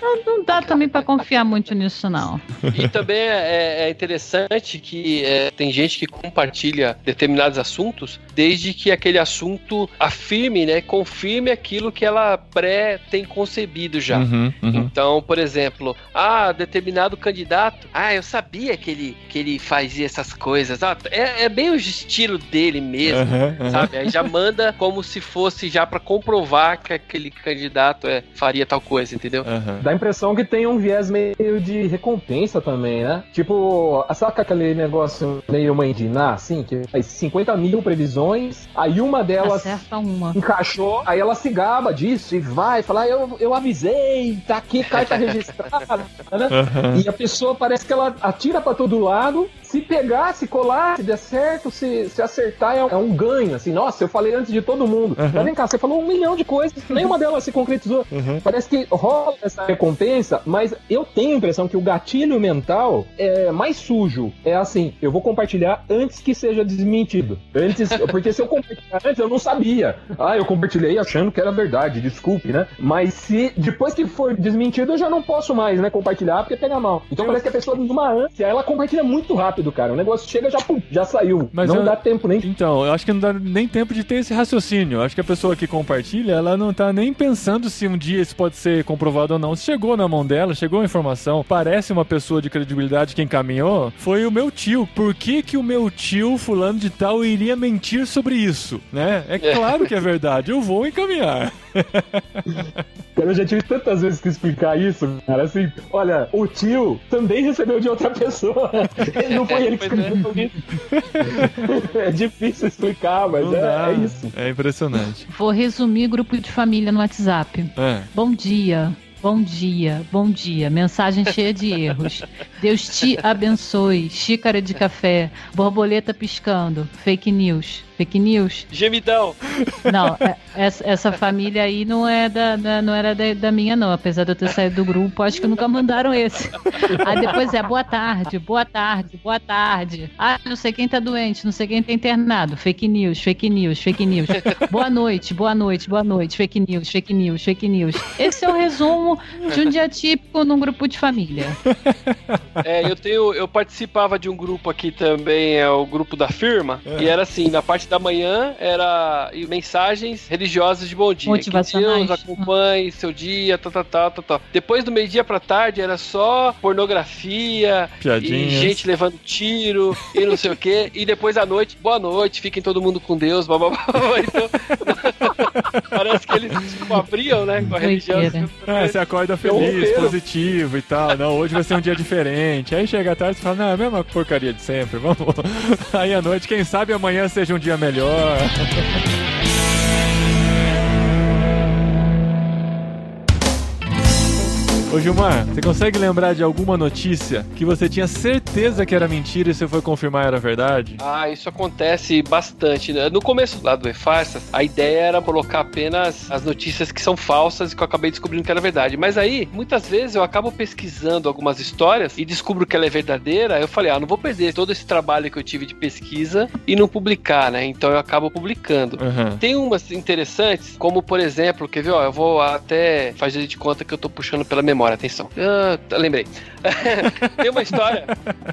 Não, não dá também para confiar muito nisso, não. E também é, é interessante que é, tem gente que compartilha determinados assuntos desde que aquele assunto afirme, né, confirme aquilo que ela pré tem concebido já. Uhum, uhum. Então, por exemplo, ah, determinado candidato, ah, eu sabia que ele, que ele fazia essas coisas. Ah, é, é bem o estilo dele mesmo, Uhum, uhum. sabe? Aí já manda como se fosse já pra comprovar que aquele candidato é, faria tal coisa, entendeu? Uhum. Dá a impressão que tem um viés meio de recompensa também, né? Tipo, saca aquele negócio meio mãe de Iná, assim, que faz 50 mil previsões, aí uma delas Acerta uma. encaixou, aí ela se gaba disso e vai falar, eu, eu avisei, tá aqui, carta registrada, né? Uhum. E a pessoa parece que ela atira pra todo lado. Se pegar, se colar, se der certo, se, se acertar, é um, é um ganho. Assim, nossa, eu falei antes de todo mundo. Uhum. Mas vem cá, você falou um milhão de coisas, nenhuma delas se concretizou. Uhum. Parece que rola essa recompensa, mas eu tenho a impressão que o gatilho mental é mais sujo. É assim, eu vou compartilhar antes que seja desmentido. Antes, porque se eu compartilhar antes, eu não sabia. Ah, eu compartilhei achando que era verdade, desculpe, né? Mas se depois que for desmentido, eu já não posso mais, né, compartilhar porque pega mal. Então parece que a pessoa numa ânsia, ela compartilha muito rápido, cara. O negócio chega já, pum, já saiu. Mas não eu- dá tempo nem Então, eu acho que não dá nem tempo de ter esse raciocínio. Eu acho que a pessoa que compartilha, ela não tá nem pensando se um dia isso pode ser comprovado ou não. Se chegou na mão dela, chegou a informação, parece uma pessoa de credibilidade que encaminhou, foi o meu tio. Por que que o meu tio, fulano de tal, iria mentir sobre isso, né? É claro que é verdade, eu vou encaminhar. Cara, eu já tive tantas vezes que explicar isso, cara. Assim, olha, o tio também recebeu de outra pessoa. Ele não foi ele que é. escreveu isso. É difícil explicar, mas é, é isso. É impressionante. Vou resumir grupo de família no WhatsApp. É. Bom dia. Bom dia, bom dia. Mensagem cheia de erros. Deus te abençoe. Xícara de café. Borboleta piscando. Fake news. Fake news. Gemidão. Não, é- essa, essa família aí não, é da, da- não era da, da minha, não. Apesar de eu ter saído do grupo, acho que nunca mandaram esse. Aí depois é boa tarde, boa tarde, boa tarde. Ah, não sei quem tá doente, não sei quem tá internado. Fake news, fake news, fake news. Boa noite, boa noite, boa noite. Fake news, fake news, fake news. Esse é o resumo de um dia típico num grupo de família. É, eu tenho, eu participava de um grupo aqui também, é o grupo da firma, É. e era assim, na parte da manhã era mensagens religiosas de bom dia. Que Motivacionais. Deus acompanhe seu dia, tal, tal, tal, tal, tal. Depois do meio-dia pra tarde era só pornografia, e Piadinhas. gente levando tiro e não sei o que. E depois à noite, boa noite, fiquem todo mundo com Deus, blá, blá, blá. Então, parece que eles tipo, abriam, né, com a religião. É, você acorda feliz, roteiro. positivo e tal. Não, hoje vai ser um dia diferente. Aí chega tarde e fala, não, é a mesma porcaria de sempre, vamos. Aí à noite, quem sabe amanhã seja um dia melhor. Ô Gilmar, você consegue lembrar de alguma notícia que você tinha certeza que era mentira e você foi confirmar era verdade? Ah, isso acontece bastante. né? No começo lá do E-Farsas, a ideia era colocar apenas as notícias que são falsas e que eu acabei descobrindo que era verdade. Mas aí, muitas vezes eu acabo pesquisando algumas histórias e descubro que ela é verdadeira. Eu falei, ah, não vou perder todo esse trabalho que eu tive de pesquisa e não publicar, né? Então eu acabo publicando. Aham. Tem umas interessantes, como por exemplo, quer ver, ó, eu vou até fazer de conta que eu tô puxando pela memória, atenção. Ah, tá, lembrei. Tem uma história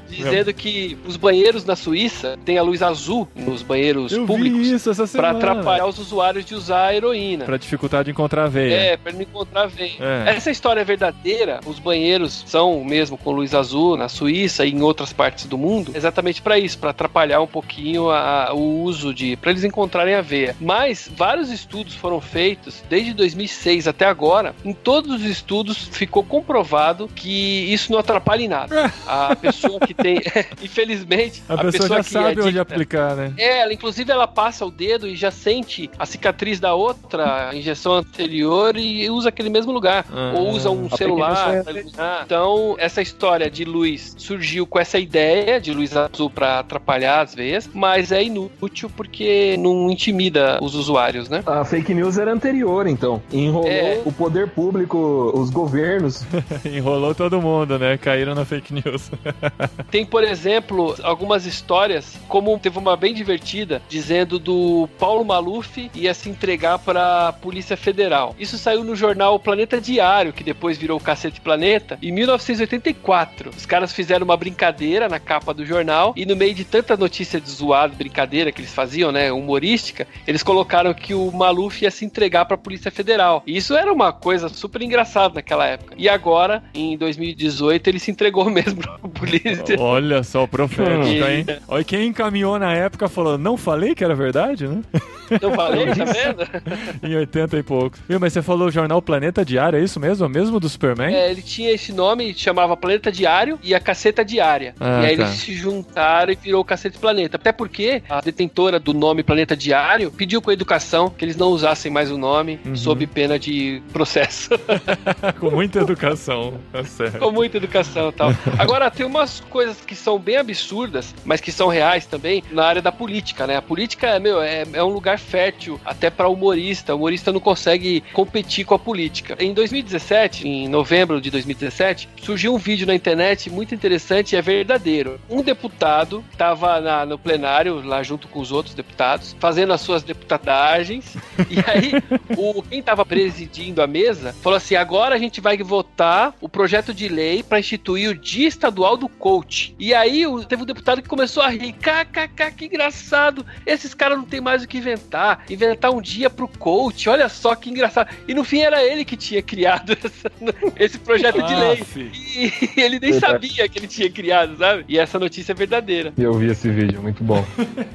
dizendo que os banheiros na Suíça têm a luz azul nos banheiros Eu vi públicos isso essa pra semana. atrapalhar os usuários de usar a heroína. Pra dificultar de encontrar a veia. É, pra não encontrar veia. É. Essa história é verdadeira. Os banheiros são mesmo com luz azul na Suíça e em outras partes do mundo, exatamente pra isso, pra atrapalhar um pouquinho a- o uso de, Pra eles encontrarem a veia. Mas vários estudos foram feitos desde 2006 até agora. Em todos os estudos ficou comprovado que isso não atrapalha em nada. A pessoa que tem, infelizmente, A, pessoa, já que sabe é onde aplicar, né? é, ela inclusive ela passa o dedo e já sente a cicatriz da outra a injeção anterior e usa aquele mesmo lugar. Ah, Ou usa um a celular iluminar. Então, essa história de luz surgiu com essa ideia de luz azul pra atrapalhar as veias, mas é inútil porque não intimida os usuários, né? A fake news era anterior, então. Enrolou É. o poder público, os governos, anos. Enrolou todo mundo, né? Caíram na fake news. Tem, por exemplo, algumas histórias, como teve uma bem divertida, dizendo do Paulo Maluf ia se entregar para a Polícia Federal. Isso saiu no jornal Planeta Diário, que depois virou o Cacete Planeta, em 1984. Os caras fizeram uma brincadeira na capa do jornal e no meio de tanta notícia de zoado, brincadeira que eles faziam, né, humorística, eles colocaram que o Maluf ia se entregar para a Polícia Federal. E isso era uma coisa super engraçada naquela época. E agora, em 2018, ele se entregou mesmo a polícia. Olha só o profético, hein? Olha quem encaminhou na época falou, não falei que era verdade, né? Não falei, tá vendo? em 80 e poucos. Viu, mas você falou o jornal Planeta Diário, é isso mesmo? Mesmo do Superman? É, ele tinha esse nome, chamava Planeta Diário e a Caceta Diária. Ah, e aí tá. eles se juntaram e virou o Cacete Planeta. Até porque a detentora do nome Planeta Diário pediu com a educação que eles não usassem mais o nome, Uhum. sob pena de processo. Com muita educação, tá certo. com muita educação e tal. Agora, tem umas coisas que são bem absurdas, mas que são reais também, na área da política, né? A política, meu, é, é um lugar fértil até para humorista. O humorista não consegue competir com a política. Em 2017, em novembro de 2017, surgiu um vídeo na internet muito interessante e é verdadeiro. Um deputado estava no plenário, lá junto com os outros deputados, fazendo as suas deputadagens, e aí o, quem estava presidindo a mesa falou assim: agora a gente vai votar o projeto de lei para instituir o Dia Estadual do Coach. E aí o- teve um deputado que começou a rir: kkk, que engraçado. Esses caras não tem mais o que inventar. Inventar um dia pro coach, olha só que engraçado. E no fim era ele que tinha criado essa- esse projeto de lei. E ele nem sabia que ele tinha criado, sabe? E essa notícia é verdadeira. Eu vi esse vídeo, muito bom.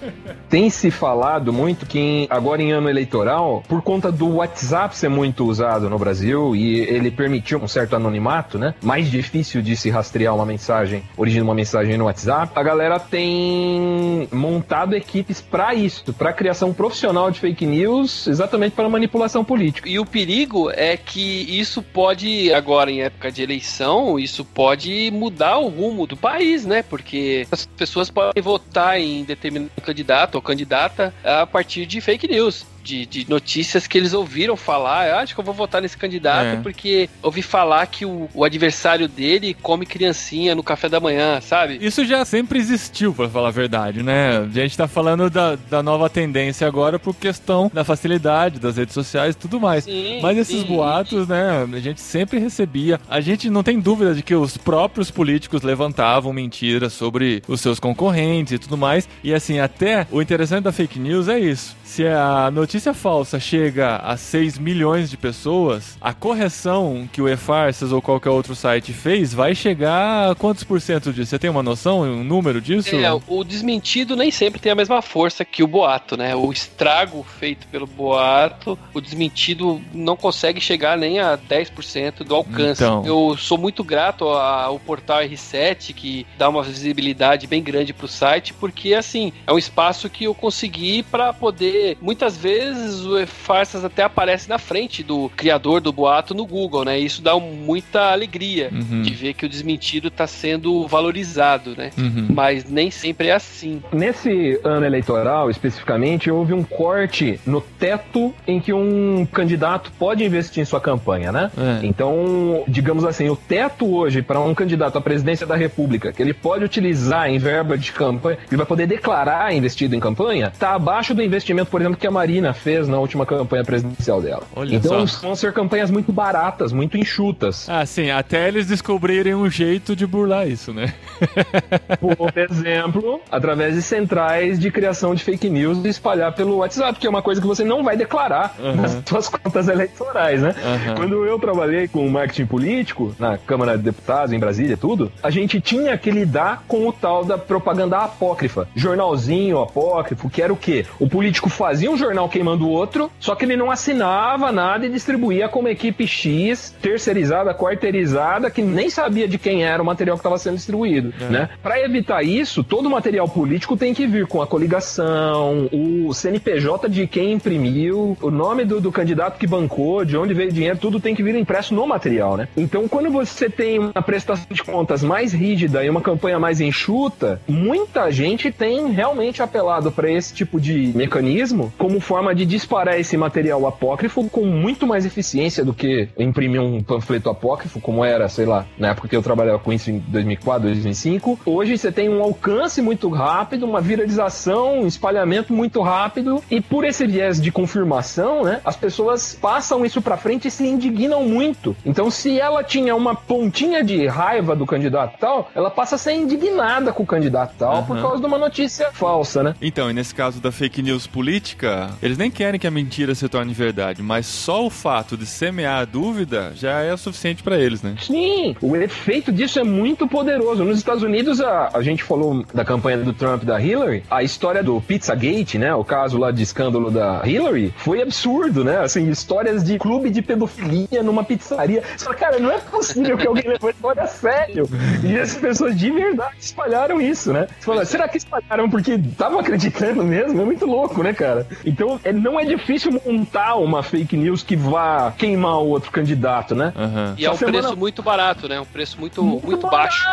Tem se falado muito que em- agora em ano eleitoral, por conta do WhatsApp ser muito usado no Brasil e ele permitiu um certo anonimato, né? Mais difícil de se rastrear uma mensagem, origem de uma mensagem no WhatsApp. A galera tem montado equipes para isso, para criação profissional de fake news, exatamente para manipulação política. E o perigo é que isso pode, agora em época de eleição, isso pode mudar o rumo do país, né? Porque as pessoas podem votar em determinado candidato ou candidata a partir de fake news. De, de notícias que eles ouviram falar, eu acho que eu vou votar nesse candidato É. porque ouvi falar que o, o adversário dele come criancinha no café da manhã, sabe? Isso já sempre existiu, pra falar a verdade, né? A gente tá falando da, da nova tendência agora por questão da facilidade das redes sociais e tudo mais. Sim, Mas esses sim. boatos, né, a gente sempre recebia. A gente não tem dúvida de que os próprios políticos levantavam mentiras sobre os seus concorrentes e tudo mais. E assim, até o interessante da fake news é isso. Se a notícia falsa chega a 6 milhões de pessoas, a correção que o E-Farsas ou qualquer outro site fez vai chegar a quantos por cento disso? Você tem uma noção, um número disso? É, o desmentido nem sempre tem a mesma força que o boato, né? O estrago feito pelo boato, o desmentido não consegue chegar nem a 10% do alcance. Então. Eu sou muito grato ao portal R7, que dá uma visibilidade bem grande pro site, porque, assim, é um espaço que eu consegui para poder. Muitas vezes o farsas até aparece na frente do criador do boato no Google, né? Isso dá muita alegria Uhum. de ver que o desmentido está sendo valorizado, né? Uhum. Mas nem sempre é assim. Nesse ano eleitoral, especificamente, houve um corte no teto em que um candidato pode investir em sua campanha, né? É. Então, digamos assim, o teto hoje para um candidato à presidência da República, que ele pode utilizar em verba de campanha, ele vai poder declarar investido em campanha, está abaixo do investimento, por exemplo, que a Marina fez na última campanha presidencial dela. Olha então, só. vão ser campanhas muito baratas, muito enxutas. Ah, sim, até eles descobrirem um jeito de burlar isso, né? Por exemplo, através de centrais de criação de fake news e espalhar pelo WhatsApp, que é uma coisa que você não vai declarar Uhum. nas suas contas eleitorais, né? Aham. Quando eu trabalhei com marketing político, na Câmara de Deputados, em Brasília e tudo, a gente tinha que lidar com o tal da propaganda apócrifa. Jornalzinho apócrifo, que era o quê? O político fazia um jornal queimando o outro, só que ele não assinava nada e distribuía como equipe X, terceirizada, quarteirizada, que nem sabia de quem era o material que estava sendo distribuído, né? Para evitar isso, todo o material político tem que vir com a coligação, o CNPJ de quem imprimiu, o nome do, do candidato que bancou, de onde veio o dinheiro, tudo tem que vir impresso no material, né? Então, quando você tem uma prestação de contas mais rígida e uma campanha mais enxuta, muita gente tem realmente apelado para esse tipo de mecanismo como forma forma de disparar esse material apócrifo com muito mais eficiência do que imprimir um panfleto apócrifo, como era, sei lá, na época que eu trabalhava com isso em 2004, 2005. Hoje você tem um alcance muito rápido, uma viralização, um espalhamento muito rápido, e por esse viés de confirmação, né, as pessoas passam isso para frente e se indignam muito. Então, se ela tinha uma pontinha de raiva do candidato tal, ela passa a ser indignada com o candidato tal uhum. por causa de uma notícia falsa, né? Então, e nesse caso da fake news política, eles nem querem que a mentira se torne verdade, mas só o fato de semear a dúvida já é o suficiente para eles, né? Sim, o efeito disso é muito poderoso. Nos Estados Unidos, a, a gente falou da campanha do Trump da Hillary, a história do Pizzagate, né? O caso lá de escândalo da Hillary, foi absurdo, né? Assim, histórias de clube de pedofilia numa pizzaria. Fala, cara, não é possível que alguém levou a história a sério. E as pessoas de verdade espalharam isso, né? Você fala, será que espalharam porque estavam acreditando mesmo? É muito louco, né, cara? Então, é, não é difícil montar uma fake news que vá queimar o outro candidato, né? Uhum. E é um semana... preço muito barato, né? Um preço muito, muito, muito baixo.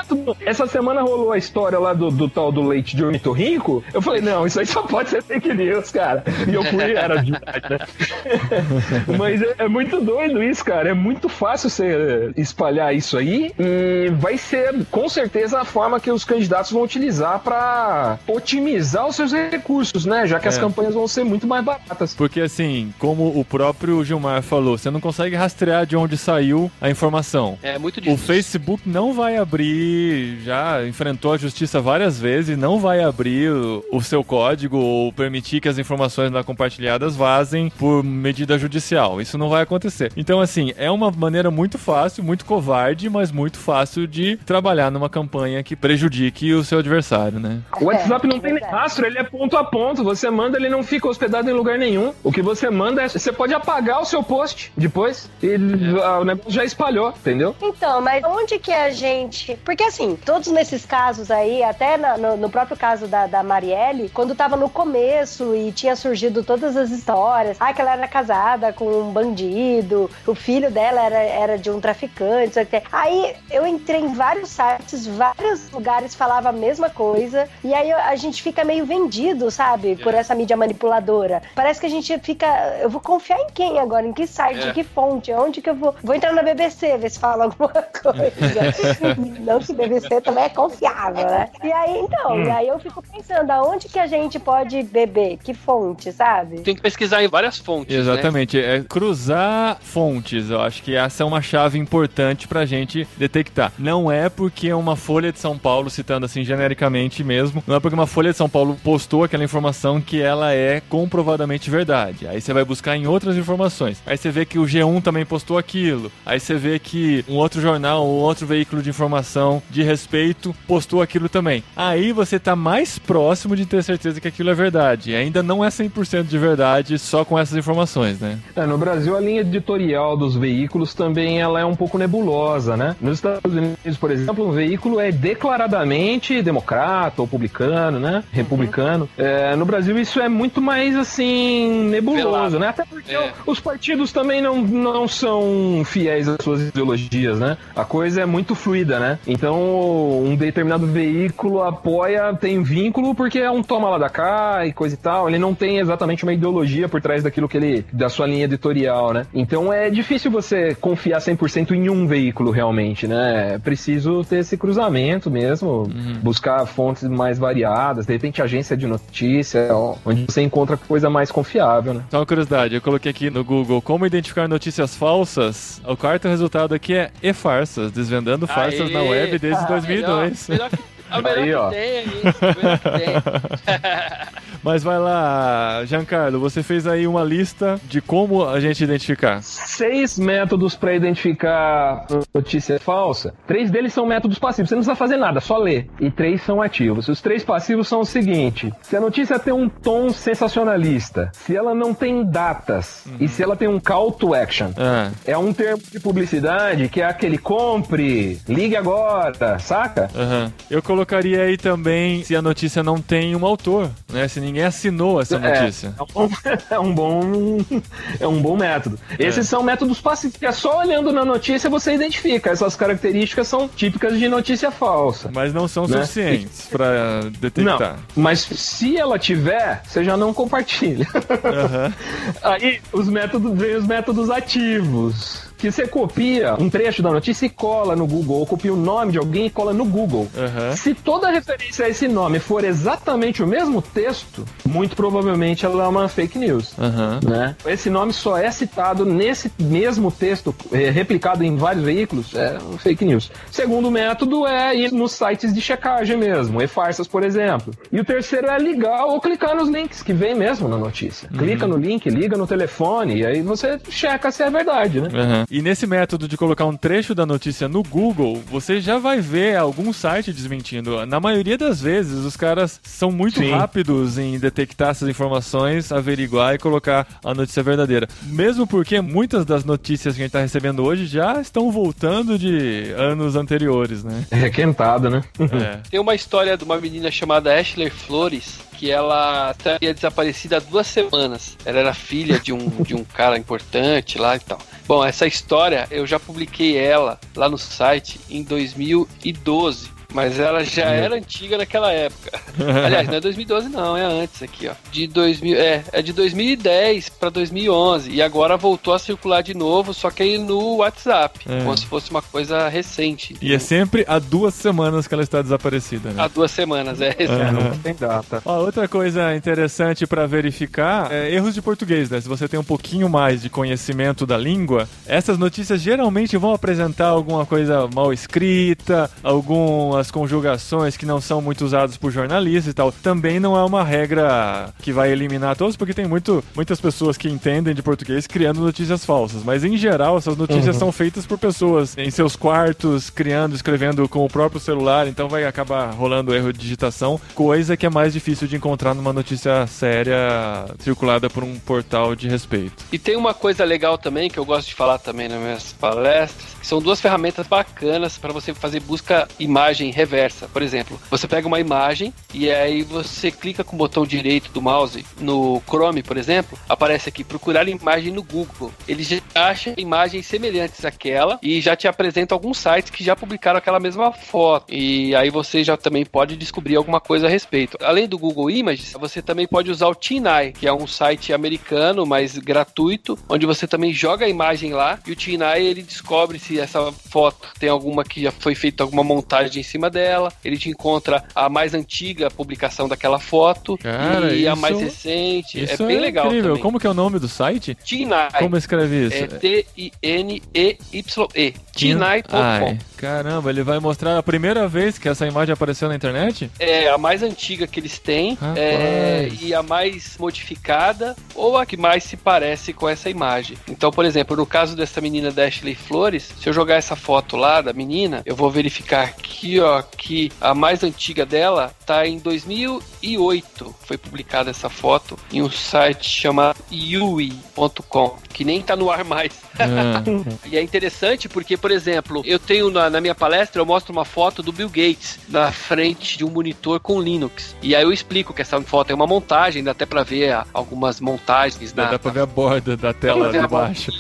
Essa semana rolou a história lá do, do tal do leite de ornitorrinco. Eu falei, não, isso aí só pode ser fake news, cara. E eu fui, era de verdade, né? Mas é, é, muito doido isso, cara. É muito fácil você espalhar isso aí e vai ser, com certeza, a forma que os candidatos vão utilizar para otimizar os seus recursos, né? Já que é. as campanhas vão ser muito mais baratas. Porque, assim, como o próprio Gilmar falou, você não consegue rastrear de onde saiu a informação. É muito difícil. O Facebook não vai abrir, já enfrentou a justiça várias vezes, não vai abrir o, o seu código ou permitir que as informações lá compartilhadas vazem por medida judicial. Isso não vai acontecer. Então, assim, é uma maneira muito fácil, muito covarde, mas muito fácil de trabalhar numa campanha que prejudique o seu adversário, né? O WhatsApp não é tem nem rastro, ele é ponto a ponto. Você manda, ele não fica hospedado em lugar nenhum. O que você manda é. Você pode apagar o seu post depois e o negócio já espalhou, entendeu? Então, mas onde que a gente. Porque assim, todos nesses casos aí, até no, no próprio caso da, da Marielle, quando tava no começo e tinha surgido todas as histórias, ah, que ela era casada com um bandido, o filho dela era, era de um traficante, aí eu entrei em vários sites, vários lugares falava a mesma coisa, e aí a gente fica meio vendido, sabe, por é. essa mídia manipuladora. Parece que a gente fica, eu vou confiar em quem agora? Em que site, é. em que fonte? Onde que eu vou? Vou entrar na BBC, ver se fala alguma coisa. Não que BBC também é confiável, né? E aí, então, hum. e aí eu fico pensando, aonde que a gente pode beber? Que fonte, sabe? Tem que pesquisar em várias fontes, né? Exatamente. Né? É cruzar fontes. Eu acho que essa é uma chave importante pra gente detectar. Não é porque uma Folha de São Paulo, citando assim genericamente mesmo, não é porque uma Folha de São Paulo postou aquela informação que ela é comprovadamente verdade. Aí você vai buscar em outras informações. Aí você vê que o G1 também postou aquilo. Aí você vê que um outro jornal, um outro veículo de informação de respeito postou aquilo também. Aí você tá mais próximo de ter certeza que aquilo é verdade. E ainda não é 100% de verdade só com essas informações, né? É, no Brasil a linha editorial dos veículos também ela é um pouco nebulosa, né? Nos Estados Unidos, por exemplo, um veículo é declaradamente democrata ou republicano, né? Republicano. Uhum. É, no Brasil isso é muito mais assim nebuloso, Velado. né? Até porque é. os partidos também não, não são fiéis às suas ideologias, né? A coisa é muito fluida, né? Então um determinado veículo apoia, tem vínculo porque é um toma lá da cá e coisa e tal. Ele não tem exatamente uma ideologia por trás daquilo que ele da sua linha editorial, né? Então é difícil você confiar 100% em um veículo realmente, né? É preciso ter esse cruzamento mesmo, uhum. buscar fontes mais variadas, de repente agência de notícia, onde você encontra coisa mais confiável, né? Só uma curiosidade, eu coloquei aqui no Google como identificar notícias falsas. O quarto resultado aqui é e-farsas, desvendando farsas Aê, na web desde ah, 2002. Melhor, melhor que é o melhor aí, ó. tem aí. O melhor que tem. Mas vai lá, Giancarlo, você fez aí uma lista de como a gente identificar. Seis métodos para identificar notícia falsa. Três deles são métodos passivos. Você não precisa fazer nada, só ler. E três são ativos. Os três passivos são o seguinte: se a notícia tem um tom sensacionalista, se ela não tem datas uhum. e se ela tem um call to action. Ah. É um termo de publicidade que é aquele compre, ligue agora, saca? Uhum. Eu colocaria aí também se a notícia não tem um autor, né? Se ninguém ninguém assinou essa notícia. É, um, é um bom, é um bom método. Esses é. são métodos passivos, é só olhando na notícia você identifica. Essas características são típicas de notícia falsa. Mas não são né? suficientes para detectar. Não, mas se ela tiver, você já não compartilha. Uhum. Aí os métodos, vem os métodos ativos que você copia um trecho da notícia e cola no Google, ou copia o nome de alguém e cola no Google. Uhum. Se toda referência a esse nome for exatamente o mesmo texto, muito provavelmente ela é uma fake news. Uhum. Né? Esse nome só é citado nesse mesmo texto, é, replicado em vários veículos, é um fake news. Segundo método é ir nos sites de checagem mesmo, e-farsas, por exemplo. E o terceiro é ligar ou clicar nos links que vem mesmo na notícia. Uhum. Clica no link, liga no telefone, e aí você checa se é verdade, né? E nesse método de colocar um trecho da notícia no Google, você já vai ver algum site desmentindo. Na maioria das vezes, os caras são muito Sim. rápidos em detectar essas informações, averiguar e colocar a notícia verdadeira. Mesmo porque muitas das notícias que a gente está recebendo hoje já estão voltando de anos anteriores, né? É requentado, né? É. Tem uma história de uma menina chamada Ashley Flores, que ela estaria desaparecida há duas semanas. Ela era filha de um, de um cara importante lá e tal. Bom, essa história eu já publiquei ela lá no site em 2012. Mas ela já era antiga naquela época. Aliás, não é 2012 não, é antes aqui, ó. De 2000, é, é de 2010 para 2011 e agora voltou a circular de novo, só que aí no WhatsApp, é. como se fosse uma coisa recente. E é sempre há duas semanas que ela está desaparecida, né? Há duas semanas, é. Uhum. Não tem data. Ó, outra coisa interessante para verificar é erros de português, né? Se você tem um pouquinho mais de conhecimento da língua, essas notícias geralmente vão apresentar alguma coisa mal escrita, algum as conjugações que não são muito usadas por jornalistas e tal. Também não é uma regra que vai eliminar todos, porque tem muito, muitas pessoas que entendem de português criando notícias falsas. Mas em geral, essas notícias uhum. são feitas por pessoas em seus quartos, criando, escrevendo com o próprio celular, então vai acabar rolando erro de digitação, coisa que é mais difícil de encontrar numa notícia séria circulada por um portal de respeito. E tem uma coisa legal também que eu gosto de falar também nas minhas palestras, são duas ferramentas bacanas para você fazer busca imagem reversa. Por exemplo, você pega uma imagem e aí você clica com o botão direito do mouse no Chrome, por exemplo, aparece aqui procurar imagem no Google. Ele já acha imagens semelhantes àquela e já te apresenta alguns sites que já publicaram aquela mesma foto. E aí você já também pode descobrir alguma coisa a respeito. Além do Google Images, você também pode usar o Tinai, que é um site americano, mas gratuito, onde você também joga a imagem lá e o Tinai ele descobre se essa foto tem alguma que já foi feita alguma montagem em cima cima dela, ele te encontra a mais antiga publicação daquela foto Cara, e isso, a mais recente. é bem é legal. Incrível. Também. Como que é o nome do site? Tinai. Como escreve isso? É T-I-N-E-Y-E. Tinai.com. Caramba, ele vai mostrar a primeira vez que essa imagem apareceu na internet? É, a mais antiga que eles têm é, e a mais modificada ou a que mais se parece com essa imagem. Então, por exemplo, no caso dessa menina da Ashley Flores, se eu jogar essa foto lá da menina, eu vou verificar aqui, ó, que a mais antiga dela tá em 2008. Foi publicada essa foto em um site chamado yui.com, que nem tá no ar mais. É. e é interessante porque, por exemplo, eu tenho na, na, minha palestra, eu mostro uma foto do Bill Gates na frente de um monitor com Linux. E aí eu explico que essa foto é uma montagem, dá até pra ver algumas montagens. Dá, na, dá pra ver a borda da tela de baixo.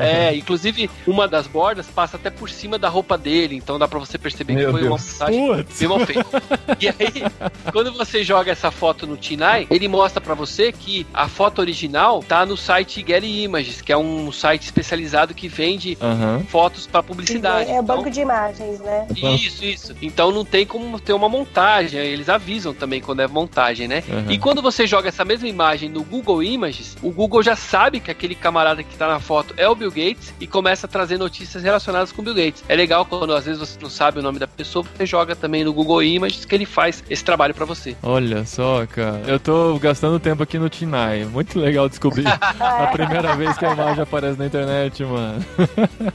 é, inclusive uma das bordas passa até por cima da roupa dele, então dá pra você perceber Meu que foi Deus. uma montagem bem mal feita. e aí, quando você joga essa foto no Tinai, ele mostra para você que a foto original tá no site Getty Images, que é um site especializado especializado que vende uhum. fotos para publicidade. É, é então, banco de imagens, né? Isso, isso. Então não tem como ter uma montagem. Eles avisam também quando é montagem, né? Uhum. E quando você joga essa mesma imagem no Google Images, o Google já sabe que aquele camarada que tá na foto é o Bill Gates e começa a trazer notícias relacionadas com o Bill Gates. É legal quando às vezes você não sabe o nome da pessoa, você joga também no Google Images que ele faz esse trabalho para você. Olha só, cara. Eu tô gastando tempo aqui no Tinai. Muito legal descobrir a primeira vez que a imagem aparece na internet internet, mano.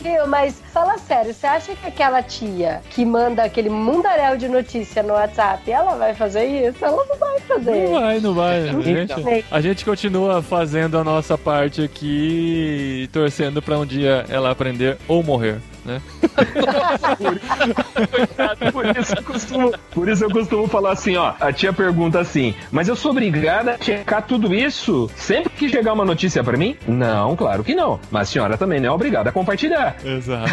Viu, mas fala sério, você acha que aquela tia que manda aquele mundaréu de notícia no WhatsApp, ela vai fazer isso? Ela não vai fazer. Não vai, não vai. A gente, a gente continua fazendo a nossa parte aqui, torcendo pra um dia ela aprender ou morrer. Né? por, isso eu costumo, por isso eu costumo falar assim, ó. A tia pergunta assim, mas eu sou obrigada a checar tudo isso sempre que chegar uma notícia para mim? Não, claro que não. Mas a senhora também não é obrigada a compartilhar. Exato.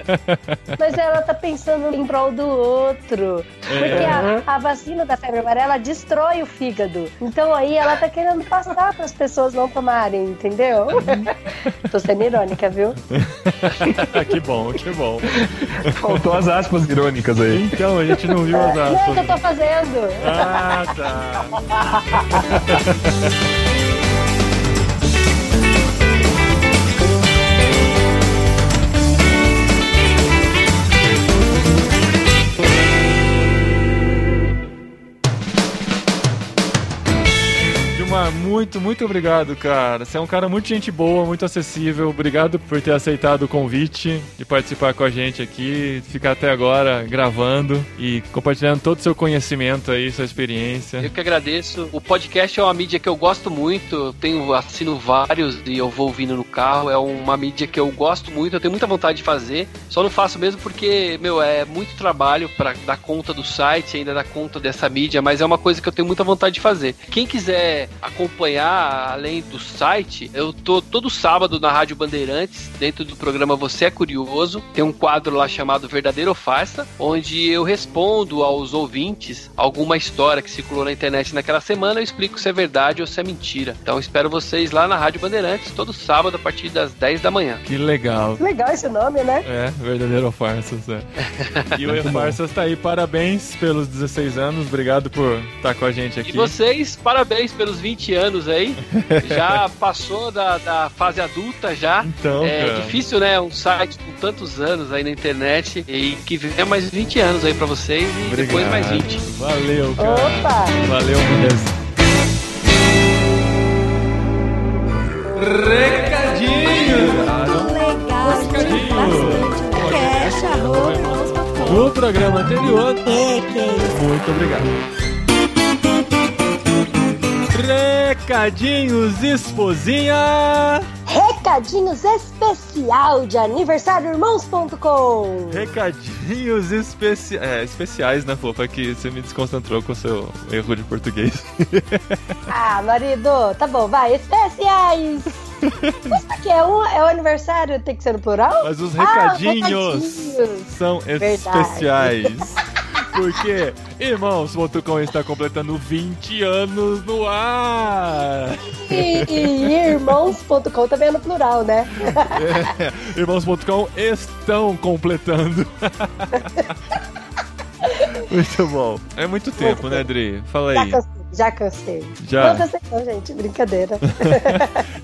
Mas ela tá pensando em prol do outro. Porque a, a vacina da febre amarela destrói o fígado. Então aí ela tá querendo passar para as pessoas não tomarem, entendeu? Tô sendo irônica, viu? que bom, que bom. Faltou as aspas irônicas aí. Então, a gente não viu as Não, que eu aspas. tô fazendo. Ah, tá. Muito, muito obrigado, cara. Você é um cara muito gente boa, muito acessível. Obrigado por ter aceitado o convite de participar com a gente aqui, ficar até agora gravando e compartilhando todo o seu conhecimento aí, sua experiência. Eu que agradeço. O podcast é uma mídia que eu gosto muito. Eu tenho assino vários e eu vou ouvindo no carro. É uma mídia que eu gosto muito. Eu tenho muita vontade de fazer. Só não faço mesmo porque, meu, é muito trabalho para dar conta do site, ainda dar conta dessa mídia. Mas é uma coisa que eu tenho muita vontade de fazer. Quem quiser acompanhar além do site, eu tô todo sábado na Rádio Bandeirantes, dentro do programa Você é Curioso. Tem um quadro lá chamado Verdadeiro ou Farsa, onde eu respondo aos ouvintes alguma história que circulou na internet naquela semana. Eu explico se é verdade ou se é mentira. Então espero vocês lá na Rádio Bandeirantes, todo sábado a partir das 10 da manhã. Que legal. Legal esse nome, né? É, verdadeiro Farsas, é. E o E-Farsas tá aí, parabéns pelos 16 anos, obrigado por estar com a gente E aqui. vocês, parabéns pelos 20 anos aí. Já passou da, da fase adulta já. Então, É cara. difícil, né? Um site com tantos anos aí na internet. E que venha mais 20 anos aí pra vocês e depois mais 20. Valeu, cara. Opa! Valeu mesmo. Recadinho! Legal, Recadinho. Arroba, pra fora. No programa anterior, É, que isso. muito obrigado. Recadinhos, esposinha! Recadinhos especial de aniversário irmãos.com. Recadinhos especi... é, especiais, né, fofa? Que você me desconcentrou com o seu erro de português. Ah, marido, tá bom, vai, especiais. Mas pra quê? É, um, é o aniversário, tem que ser no plural? Mas os Ah, recadinhos recadinhos. são Verdade. especiais. Porque Irmãos.com está completando 20 anos no ar. E, e irmãos.com também é no plural, né? É, Irmãos.com estão completando. Muito bom. É muito tempo, né, Dri? Fala aí. Já cansei. Já. Não cansei não, gente, brincadeira.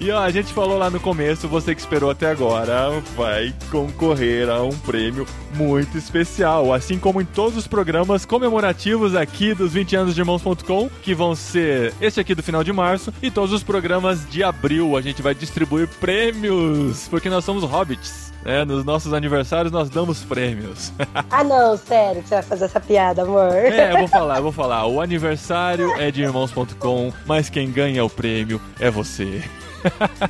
E ó, a gente falou lá no começo, você que esperou até agora vai concorrer a um prêmio muito especial, assim como em todos os programas comemorativos aqui dos 20 anos de irmãos.com, que vão ser esse aqui do final de março e todos os programas de abril. A gente vai distribuir prêmios, porque nós somos hobbits. né? nos nossos aniversários nós damos prêmios. ah, não, sério que você vai fazer essa piada, amor. É, eu vou falar, eu vou falar. O aniversário é de irmãos.com, mas quem ganha o prêmio é você.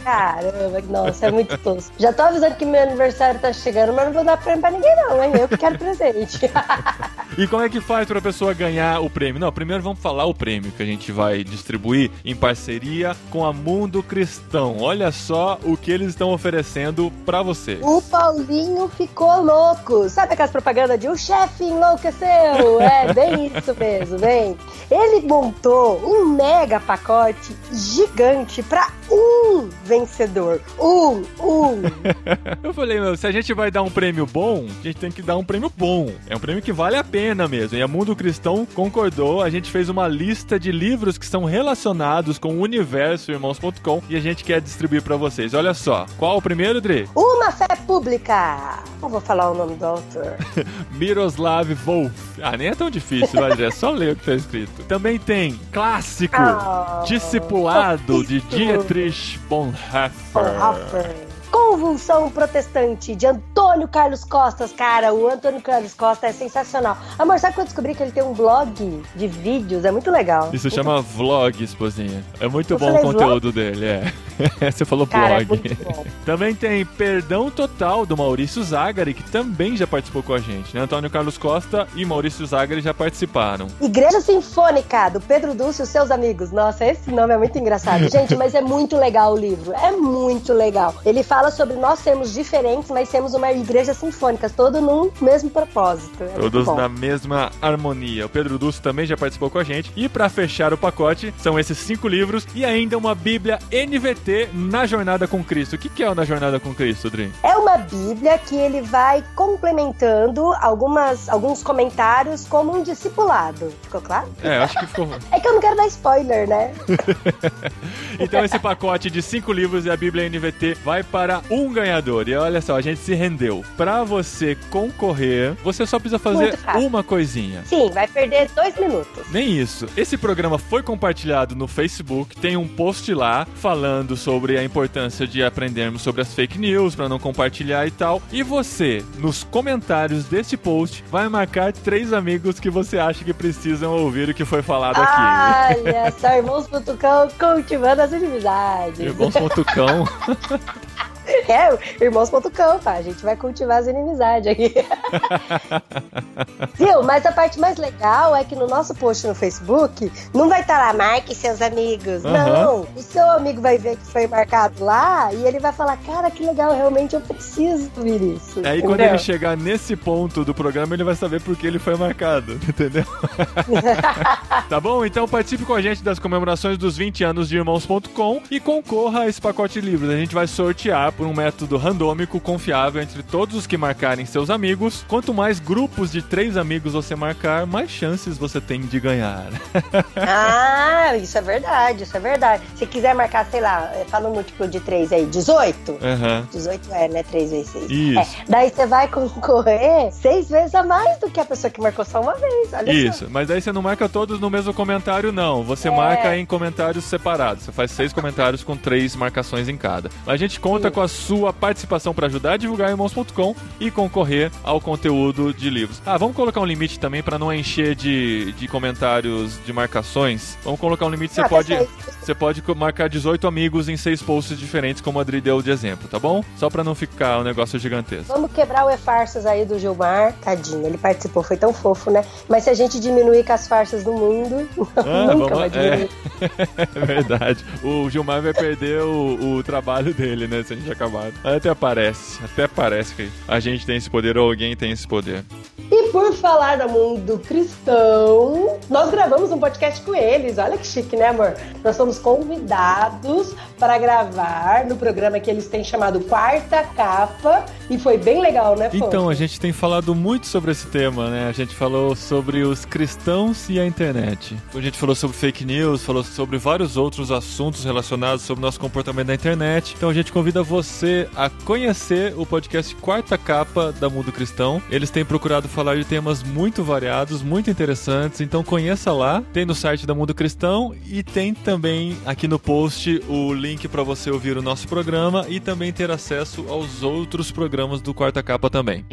Caramba, nossa, é muito tosco. Já tô avisando que meu aniversário tá chegando, mas não vou dar prêmio pra ninguém, não, hein? Eu que quero presente. E como é que faz pra pessoa ganhar o prêmio? Não, primeiro vamos falar o prêmio que a gente vai distribuir em parceria com a Mundo Cristão. Olha só o que eles estão oferecendo pra vocês. o Paulinho ficou louco. Sabe aquelas propagandas de o chefe enlouqueceu? É bem isso mesmo, bem. Ele montou um mega pacote gigante pra um vencedor. Um, um. Eu falei, meu, se a gente vai dar um prêmio bom, a gente tem que dar um prêmio bom. É um prêmio que vale a pena mesmo. E a Mundo Cristão concordou. A gente fez uma lista de livros que são relacionados com o universo irmãos.com e a gente quer distribuir pra vocês. Olha só. Qual o primeiro, Dre? Uma fé pública. Não vou falar o nome do autor. Miroslav Wolf. Ah, nem é tão difícil, vai. É só ler o que tá escrito. Também tem Clássico, Ah, Discipulado, de fofíssimo. Dietrich Bonhoeffer. Bonhoeffer. Convulsão Protestante, de Antônio Carlos Costas. Cara, o Antônio Carlos Costa é sensacional. Amor, sabe que eu descobri que ele tem um blog de vídeos? É muito legal. Isso chama vlog, esposinha. É muito Eu bom o conteúdo dele, é. Você falou Cara, é blog. muito bom. Também tem Perdão Total, do Maurício Zagari, que também já participou com a gente. Né? Antônio Carlos Costa e Maurício Zagari já participaram. Igreja Sinfônica, do Pedro Dulce e os seus amigos. Nossa, esse nome é muito engraçado. Gente, mas é muito legal o livro. É muito legal. Ele fala sobre nós sermos diferentes, mas temos uma igreja sinfônica, todo num mesmo propósito. É Todos na mesma harmonia. O Pedro Dulce também já participou com a gente. E pra fechar o pacote, são esses cinco livros e ainda uma Bíblia NVT na Jornada com Cristo. O que, que é o Na Jornada com Cristo, Dri? É uma Bíblia que ele vai complementando algumas, alguns comentários como um discipulado. Ficou claro? É, acho que ficou. É que eu não quero dar spoiler, né? Então esse pacote de cinco livros e a Bíblia NVT vai para um ganhador. E olha só, a gente se rendeu. Pra você concorrer, você só precisa fazer uma coisinha. Sim, vai perder dois minutos. Nem isso. Esse programa foi compartilhado no Facebook, tem um post lá falando sobre a importância de aprendermos sobre as fake news para não compartilhar e tal. E você, nos comentários desse post, vai marcar três amigos que você acha que precisam ouvir o que foi falado aqui. Olha só, irmãos Putucão cultivando as inimizades. Irmãos Potucão. É, irmãos Putucão, tá? A gente vai cultivar as inimizades aqui. Viu? Mas a parte mais legal é que no nosso post no Facebook não vai estar lá, marque seus amigos. Aham. Não. O seu amigo vai ver que foi marcado lá e ele vai falar: Cara, que legal, realmente eu preciso ouvir isso. Aí quando Entendeu? ele chegar nesse ponto do programa, ele vai saber por que ele foi marcado, entendeu? tá bom? Então participe com a gente das comemorações dos 20 anos de Irmãos.com e concorra a esse pacote de livros. A gente vai sortear por um método randômico confiável entre todos os que marcarem seus amigos. Quanto mais grupos de três amigos você marcar, mais chances você tem de ganhar. Ah, isso é verdade, isso é verdade. Se quiser marcar, sei lá, fala um múltiplo de 3 aí, 18? Aham. 18 é, né? 3 vezes 6. Isso. daí você vai concorrer seis vezes a mais do que a pessoa que marcou só uma vez. Olha Isso, mas aí você não marca todos no mesmo comentário, não. Você É. marca em comentários separados. Você faz seis comentários com três marcações em cada. A gente conta Sim. com a sua participação para ajudar a divulgar irmãos.com e concorrer ao conteúdo de livros. Ah, vamos colocar um limite também para não encher de, de comentários de marcações. Vamos colocar um limite. Você Ah, pode, perfeito. você pode marcar 18 amigos em seis posts diferentes, como a Adri deu de exemplo, tá bom? Só para não ficar um negócio gigantesco. Vamos quebrar o e-farsas aí do Gilmar. Tadinho, ele participou, foi tão fofo, né? Mas se a gente diminuir com as farsas do mundo, Ah, nunca vamos- vai diminuir. É verdade. O Gilmar vai perder o, o trabalho dele, né? Se a gente acabar. Até parece. Até parece que a gente tem esse poder ou alguém tem esse poder. E por falar do mundo cristão, nós gravamos um podcast com eles. Olha que chique, né, amor? Nós fomos convidados para gravar no programa que eles têm chamado Quarta Capa. E foi bem legal, né? Então, a gente tem falado muito sobre esse tema, né? A gente falou sobre os cristãos e a internet. A gente falou sobre fake news, falou sobre vários outros assuntos relacionados sobre o nosso comportamento na internet. Então, a gente convida você a conhecer o podcast Quarta Capa da Mundo Cristão. Eles têm procurado falar de temas muito variados, muito interessantes. Então, conheça lá. Tem no site da Mundo Cristão e tem também aqui no post o link para você ouvir o nosso programa e também ter acesso aos outros programas do Quarta Capa também.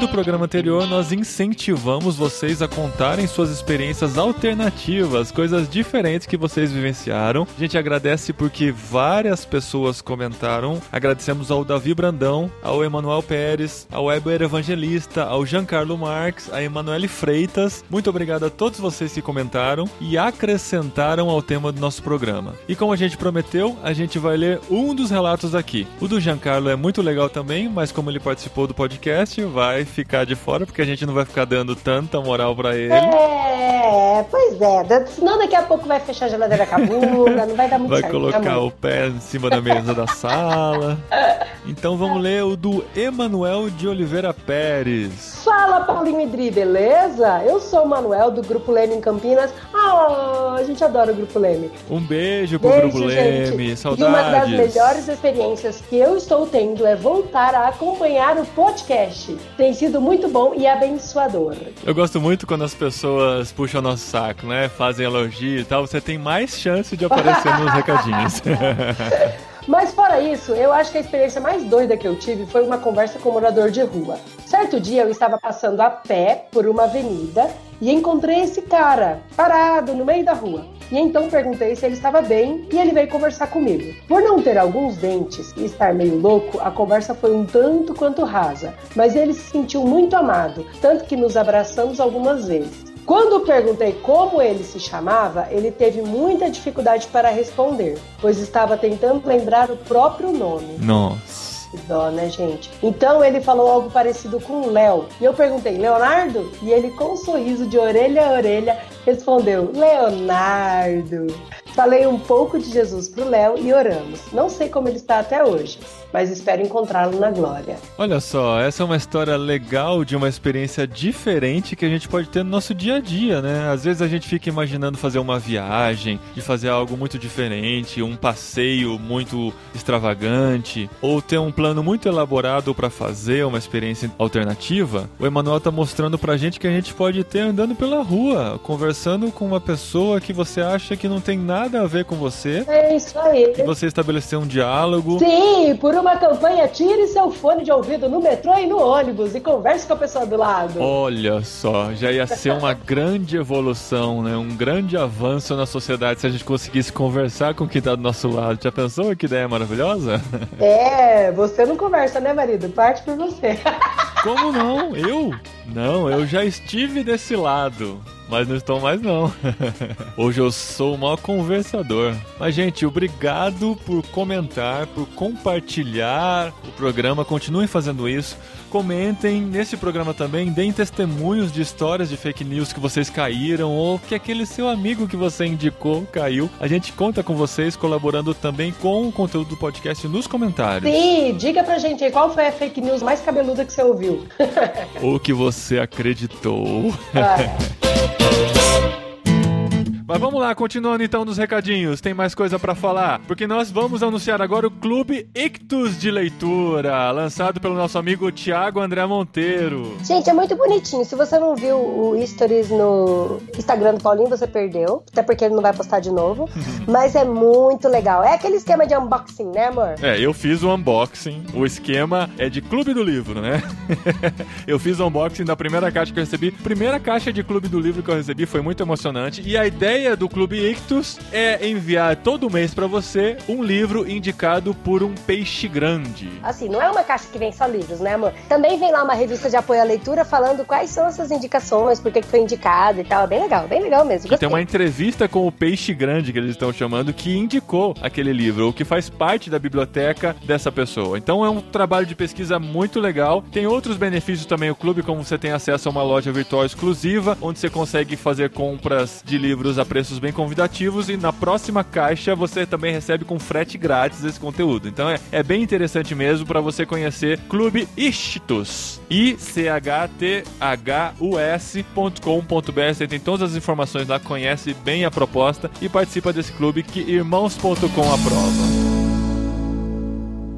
Do programa anterior, nós incentivamos vocês a contarem suas experiências alternativas, coisas diferentes que vocês vivenciaram. A gente agradece porque várias pessoas comentaram. Agradecemos ao Davi Brandão, ao Emanuel Pérez, ao Weber Evangelista, ao Giancarlo Marques, a Emanuele Freitas. Muito obrigado a todos vocês que comentaram e acrescentaram ao tema do nosso programa. E como a gente prometeu, a gente vai ler um dos relatos aqui. O do Giancarlo é muito legal também, mas como ele participou do podcast, vai ficar de fora porque a gente não vai ficar dando tanta moral pra ele. É, pois é. Senão daqui a pouco vai fechar a geladeira com a bunda, não vai dar muito Vai certo. colocar o pé em cima da mesa da sala. Então vamos ler o do Emanuel de Oliveira Pérez. Fala, Paulinho e Dri, beleza? Eu sou o Manuel, do Grupo Leme em Campinas. Ah, a gente adora o Grupo Leme. Um beijo pro Beijo, Grupo gente. Leme, E uma das saudades. melhores experiências que eu estou tendo é voltar a acompanhar o podcast. Tem sido muito bom e abençoador. Eu gosto muito quando as pessoas puxam nosso saco, né? Fazem elogio e tal. Você tem mais chance de aparecer nos recadinhos. Mas fora isso, eu acho que a experiência mais doida que eu tive foi uma conversa com um morador de rua. Certo dia eu estava passando a pé por uma avenida e encontrei esse cara parado no meio da rua. E então perguntei se ele estava bem e ele veio conversar comigo. Por não ter alguns dentes e estar meio louco, a conversa foi um tanto quanto rasa, mas ele se sentiu muito amado, tanto que nos abraçamos algumas vezes. Quando perguntei como ele se chamava, ele teve muita dificuldade para responder, pois estava tentando lembrar o próprio nome. Nossa. Que dó, né, gente? Então ele falou algo parecido com Léo. E eu perguntei, Leonardo? E ele, com um sorriso de orelha a orelha, respondeu, Leonardo. Falei um pouco de Jesus pro Léo e oramos. Não sei como ele está até hoje, mas espero encontrá-lo na glória. Olha só, essa é uma história legal de uma experiência diferente que a gente pode ter no nosso dia a dia, né? Às vezes a gente fica imaginando fazer uma viagem, de fazer algo muito diferente, um passeio muito extravagante, ou ter um plano muito elaborado para fazer uma experiência alternativa. O Emanuel tá mostrando pra gente que a gente pode ter andando pela rua, conversando com uma pessoa que você acha que não tem nada a ver com você, É isso aí. e você estabelecer um diálogo. Sim, por uma campanha, tire seu fone de ouvido no metrô e no ônibus e converse com a pessoa do lado. Olha só, já ia ser uma grande evolução, né? Um grande avanço na sociedade se a gente conseguisse conversar com quem tá do nosso lado. Já pensou que ideia maravilhosa? É, você não conversa, né, marido? Parte por você. Como não? Eu? Não, eu já estive desse lado. Mas não estou mais não. Hoje eu sou o maior conversador. Mas gente, obrigado por comentar, por compartilhar o programa. Continuem fazendo isso. Comentem nesse programa também, deem testemunhos de histórias de fake news que vocês caíram ou que aquele seu amigo que você indicou caiu. A gente conta com vocês colaborando também com o conteúdo do podcast nos comentários. Sim, diga pra gente aí qual foi a fake news mais cabeluda que você ouviu. O que você acreditou. Mas vamos lá, continuando então nos recadinhos. Tem mais coisa pra falar? Porque nós vamos anunciar agora o Clube Ictus de Leitura, lançado pelo nosso amigo Tiago André Monteiro. Gente, é muito bonitinho. Se você não viu o Stories no Instagram do Paulinho, você perdeu. Até porque ele não vai postar de novo. Mas é muito legal. É aquele esquema de unboxing, né, amor? É, eu fiz o unboxing. O esquema é de Clube do Livro, né? eu fiz o unboxing da primeira caixa que eu recebi. Primeira caixa de Clube do Livro que eu recebi foi muito emocionante. E a ideia do Clube Ictus é enviar todo mês pra você um livro indicado por um peixe grande. Assim, não é uma caixa que vem só livros, né, amor? Também vem lá uma revista de apoio à leitura falando quais são essas indicações, por que que foi indicado e tal. É bem legal, bem legal mesmo. Gostei. tem uma entrevista com o peixe grande que eles estão chamando que indicou aquele livro, o que faz parte da biblioteca dessa pessoa. Então é um trabalho de pesquisa muito legal. Tem outros benefícios também o clube, como você tem acesso a uma loja virtual exclusiva, onde você consegue fazer compras de livros a preços bem convidativos e na próxima caixa você também recebe com frete grátis esse conteúdo. Então é, é bem interessante mesmo para você conhecer Clube Ictus. I-C-H-T-H-U-S.com.br. Você tem todas as informações lá, conhece bem a proposta e participa desse clube que irmãos.com aprova.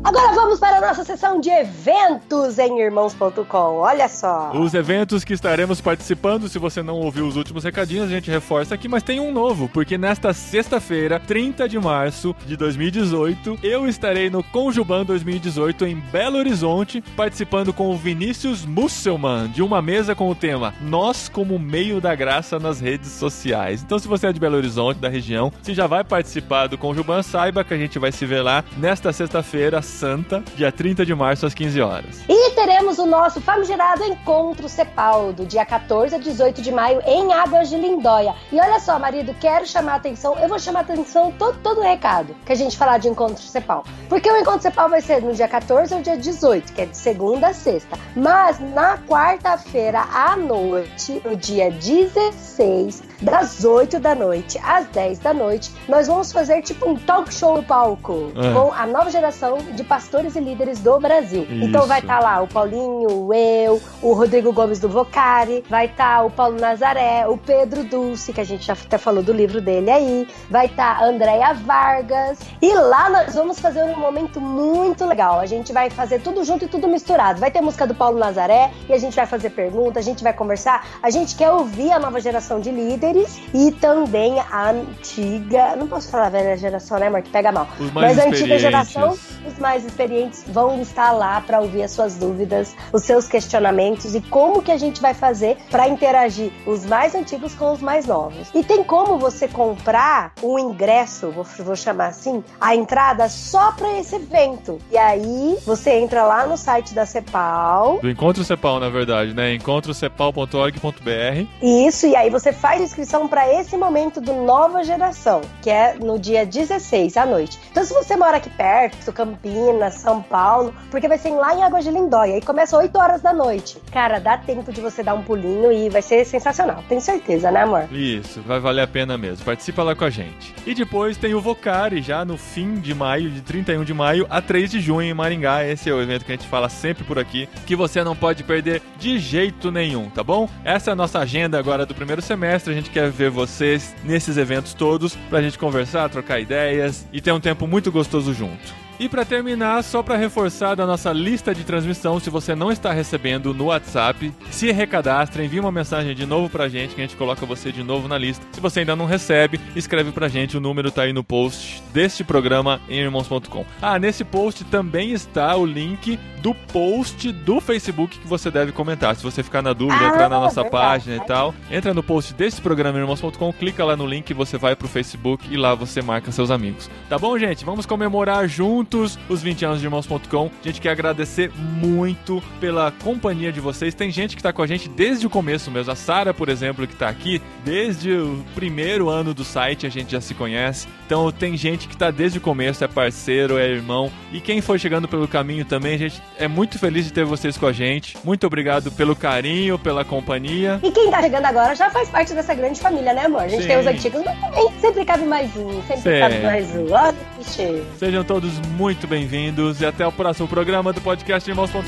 Agora vamos para a nossa sessão de eventos em irmãos.com. Olha só. Os eventos que estaremos participando, se você não ouviu os últimos recadinhos, a gente reforça aqui, mas tem um novo, porque nesta sexta-feira, 30 de março de 2018, eu estarei no Conjuban 2018 em Belo Horizonte, participando com o Vinícius Musselman, de uma mesa com o tema Nós como meio da graça nas redes sociais. Então, se você é de Belo Horizonte, da região, se já vai participar do Conjuban, saiba que a gente vai se ver lá nesta sexta-feira santa, dia 30 de março, às 15 horas. E teremos o nosso famigerado Encontro Cepal, do dia 14 a 18 de maio, em Águas de Lindóia. E olha só, marido, quero chamar a atenção, eu vou chamar a atenção todo, todo o recado que a gente falar de Encontro Cepal. Porque o Encontro Cepal vai ser no dia 14 ou dia 18, que é de segunda a sexta. Mas na quarta-feira à noite, no dia 16, das 8 da noite às 10 da noite, nós vamos fazer tipo um talk show no palco É. com a nova geração de pastores e líderes do Brasil. Então vai Isso. estar lá o Paulinho, eu, o Rodrigo Gomes do Vocari, vai estar o Paulo Nazaré, o Pedro Dulce, que a gente já até falou do livro dele aí, vai estar a Andréia Vargas. E lá nós vamos fazer um momento muito legal. A gente vai fazer tudo junto e tudo misturado. Vai ter música do Paulo Nazaré e a gente vai fazer pergunta, a gente vai conversar. A gente quer ouvir a nova geração de líderes e também a antiga. Não posso falar velha geração, né, amor? Que pega mal. Mas a antiga geração, os mais mais experientes vão estar lá para ouvir as suas dúvidas, os seus questionamentos e como que a gente vai fazer para interagir os mais antigos com os mais novos. E tem como você comprar um ingresso, vou, vou chamar assim, a entrada só para esse evento. E aí você entra lá no site da CEPAL. Do Encontro Cepal, na verdade, né? encontrocepal.org.br. Isso, e aí você faz inscrição para esse momento do Nova Geração, que é no dia 16 à noite. Então, se você mora aqui perto, Campinas, São Paulo, porque vai ser lá em Água de Lindóia, aí começa 8 horas da noite. Cara, dá tempo de você dar um pulinho e vai ser sensacional. Tenho certeza, né, amor? Isso, vai valer a pena mesmo. Participa lá com a gente. E depois tem o Vocari, já no fim de maio, de 31 de maio a 3 de junho em Maringá. Esse é o evento que a gente fala sempre por aqui, que você não pode perder de jeito nenhum, tá bom? Essa é a nossa agenda agora do primeiro semestre. A gente quer ver vocês nesses eventos todos pra gente conversar, trocar ideias e ter um tempo muito gostoso junto. E para terminar, só para reforçar da nossa lista de transmissão, se você não está recebendo no WhatsApp, se recadastre, envie uma mensagem de novo pra gente que a gente coloca você de novo na lista. Se você ainda não recebe, escreve pra gente, o número tá aí no post deste programa em irmãos.com. Ah, nesse post também está o link do post do Facebook que você deve comentar. Se você ficar na dúvida, Ah, entrar na nossa verdade. página e tal, entra no post desse programa em irmãos.com, clica lá no link, você vai pro Facebook e lá você marca seus amigos. Tá bom, gente? Vamos comemorar juntos os 20 anos de irmãos.com. A gente quer agradecer muito pela companhia de vocês. Tem gente que tá com a gente desde o começo mesmo. A Sara, por exemplo, que tá aqui desde o primeiro ano do site, a gente já se conhece. Então tem gente que tá desde o começo, é parceiro, é irmão. E quem foi chegando pelo caminho também, a gente é muito feliz de ter vocês com a gente. Muito obrigado pelo carinho, pela companhia. E quem tá chegando agora já faz parte dessa grande família, né, amor? A gente Sim. tem os antigos, mas também sempre cabe mais um, sempre Sim. cabe mais um. Olha que cheio. Sejam todos muito bem-vindos e até o próximo programa do podcast Irmãos.com.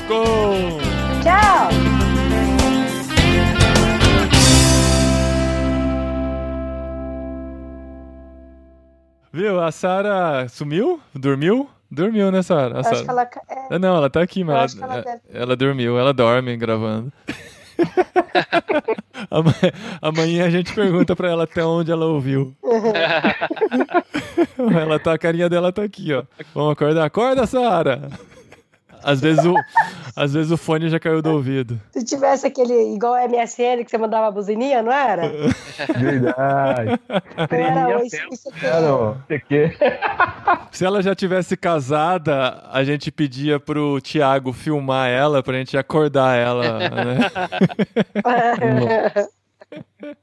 Tchau! Viu? A Sara sumiu? Dormiu? Dormiu, né, Sara? Acho que ela. É, Não, ela tá aqui, mas ela, ela deve- ela dormiu, ela dorme gravando. Ama- Amanhã a gente pergunta pra ela até onde ela ouviu. ela tá, a carinha dela tá aqui, ó. Vamos acordar? Acorda, Sara! Às vezes o, às vezes o fone já caiu do ouvido. se tivesse aquele igual MSN que você mandava a buzininha, não era? Verdade. Não era isso, isso aqui. Era, isso aqui. Se ela já tivesse casada, a gente pedia pro Thiago filmar ela pra gente acordar ela, né?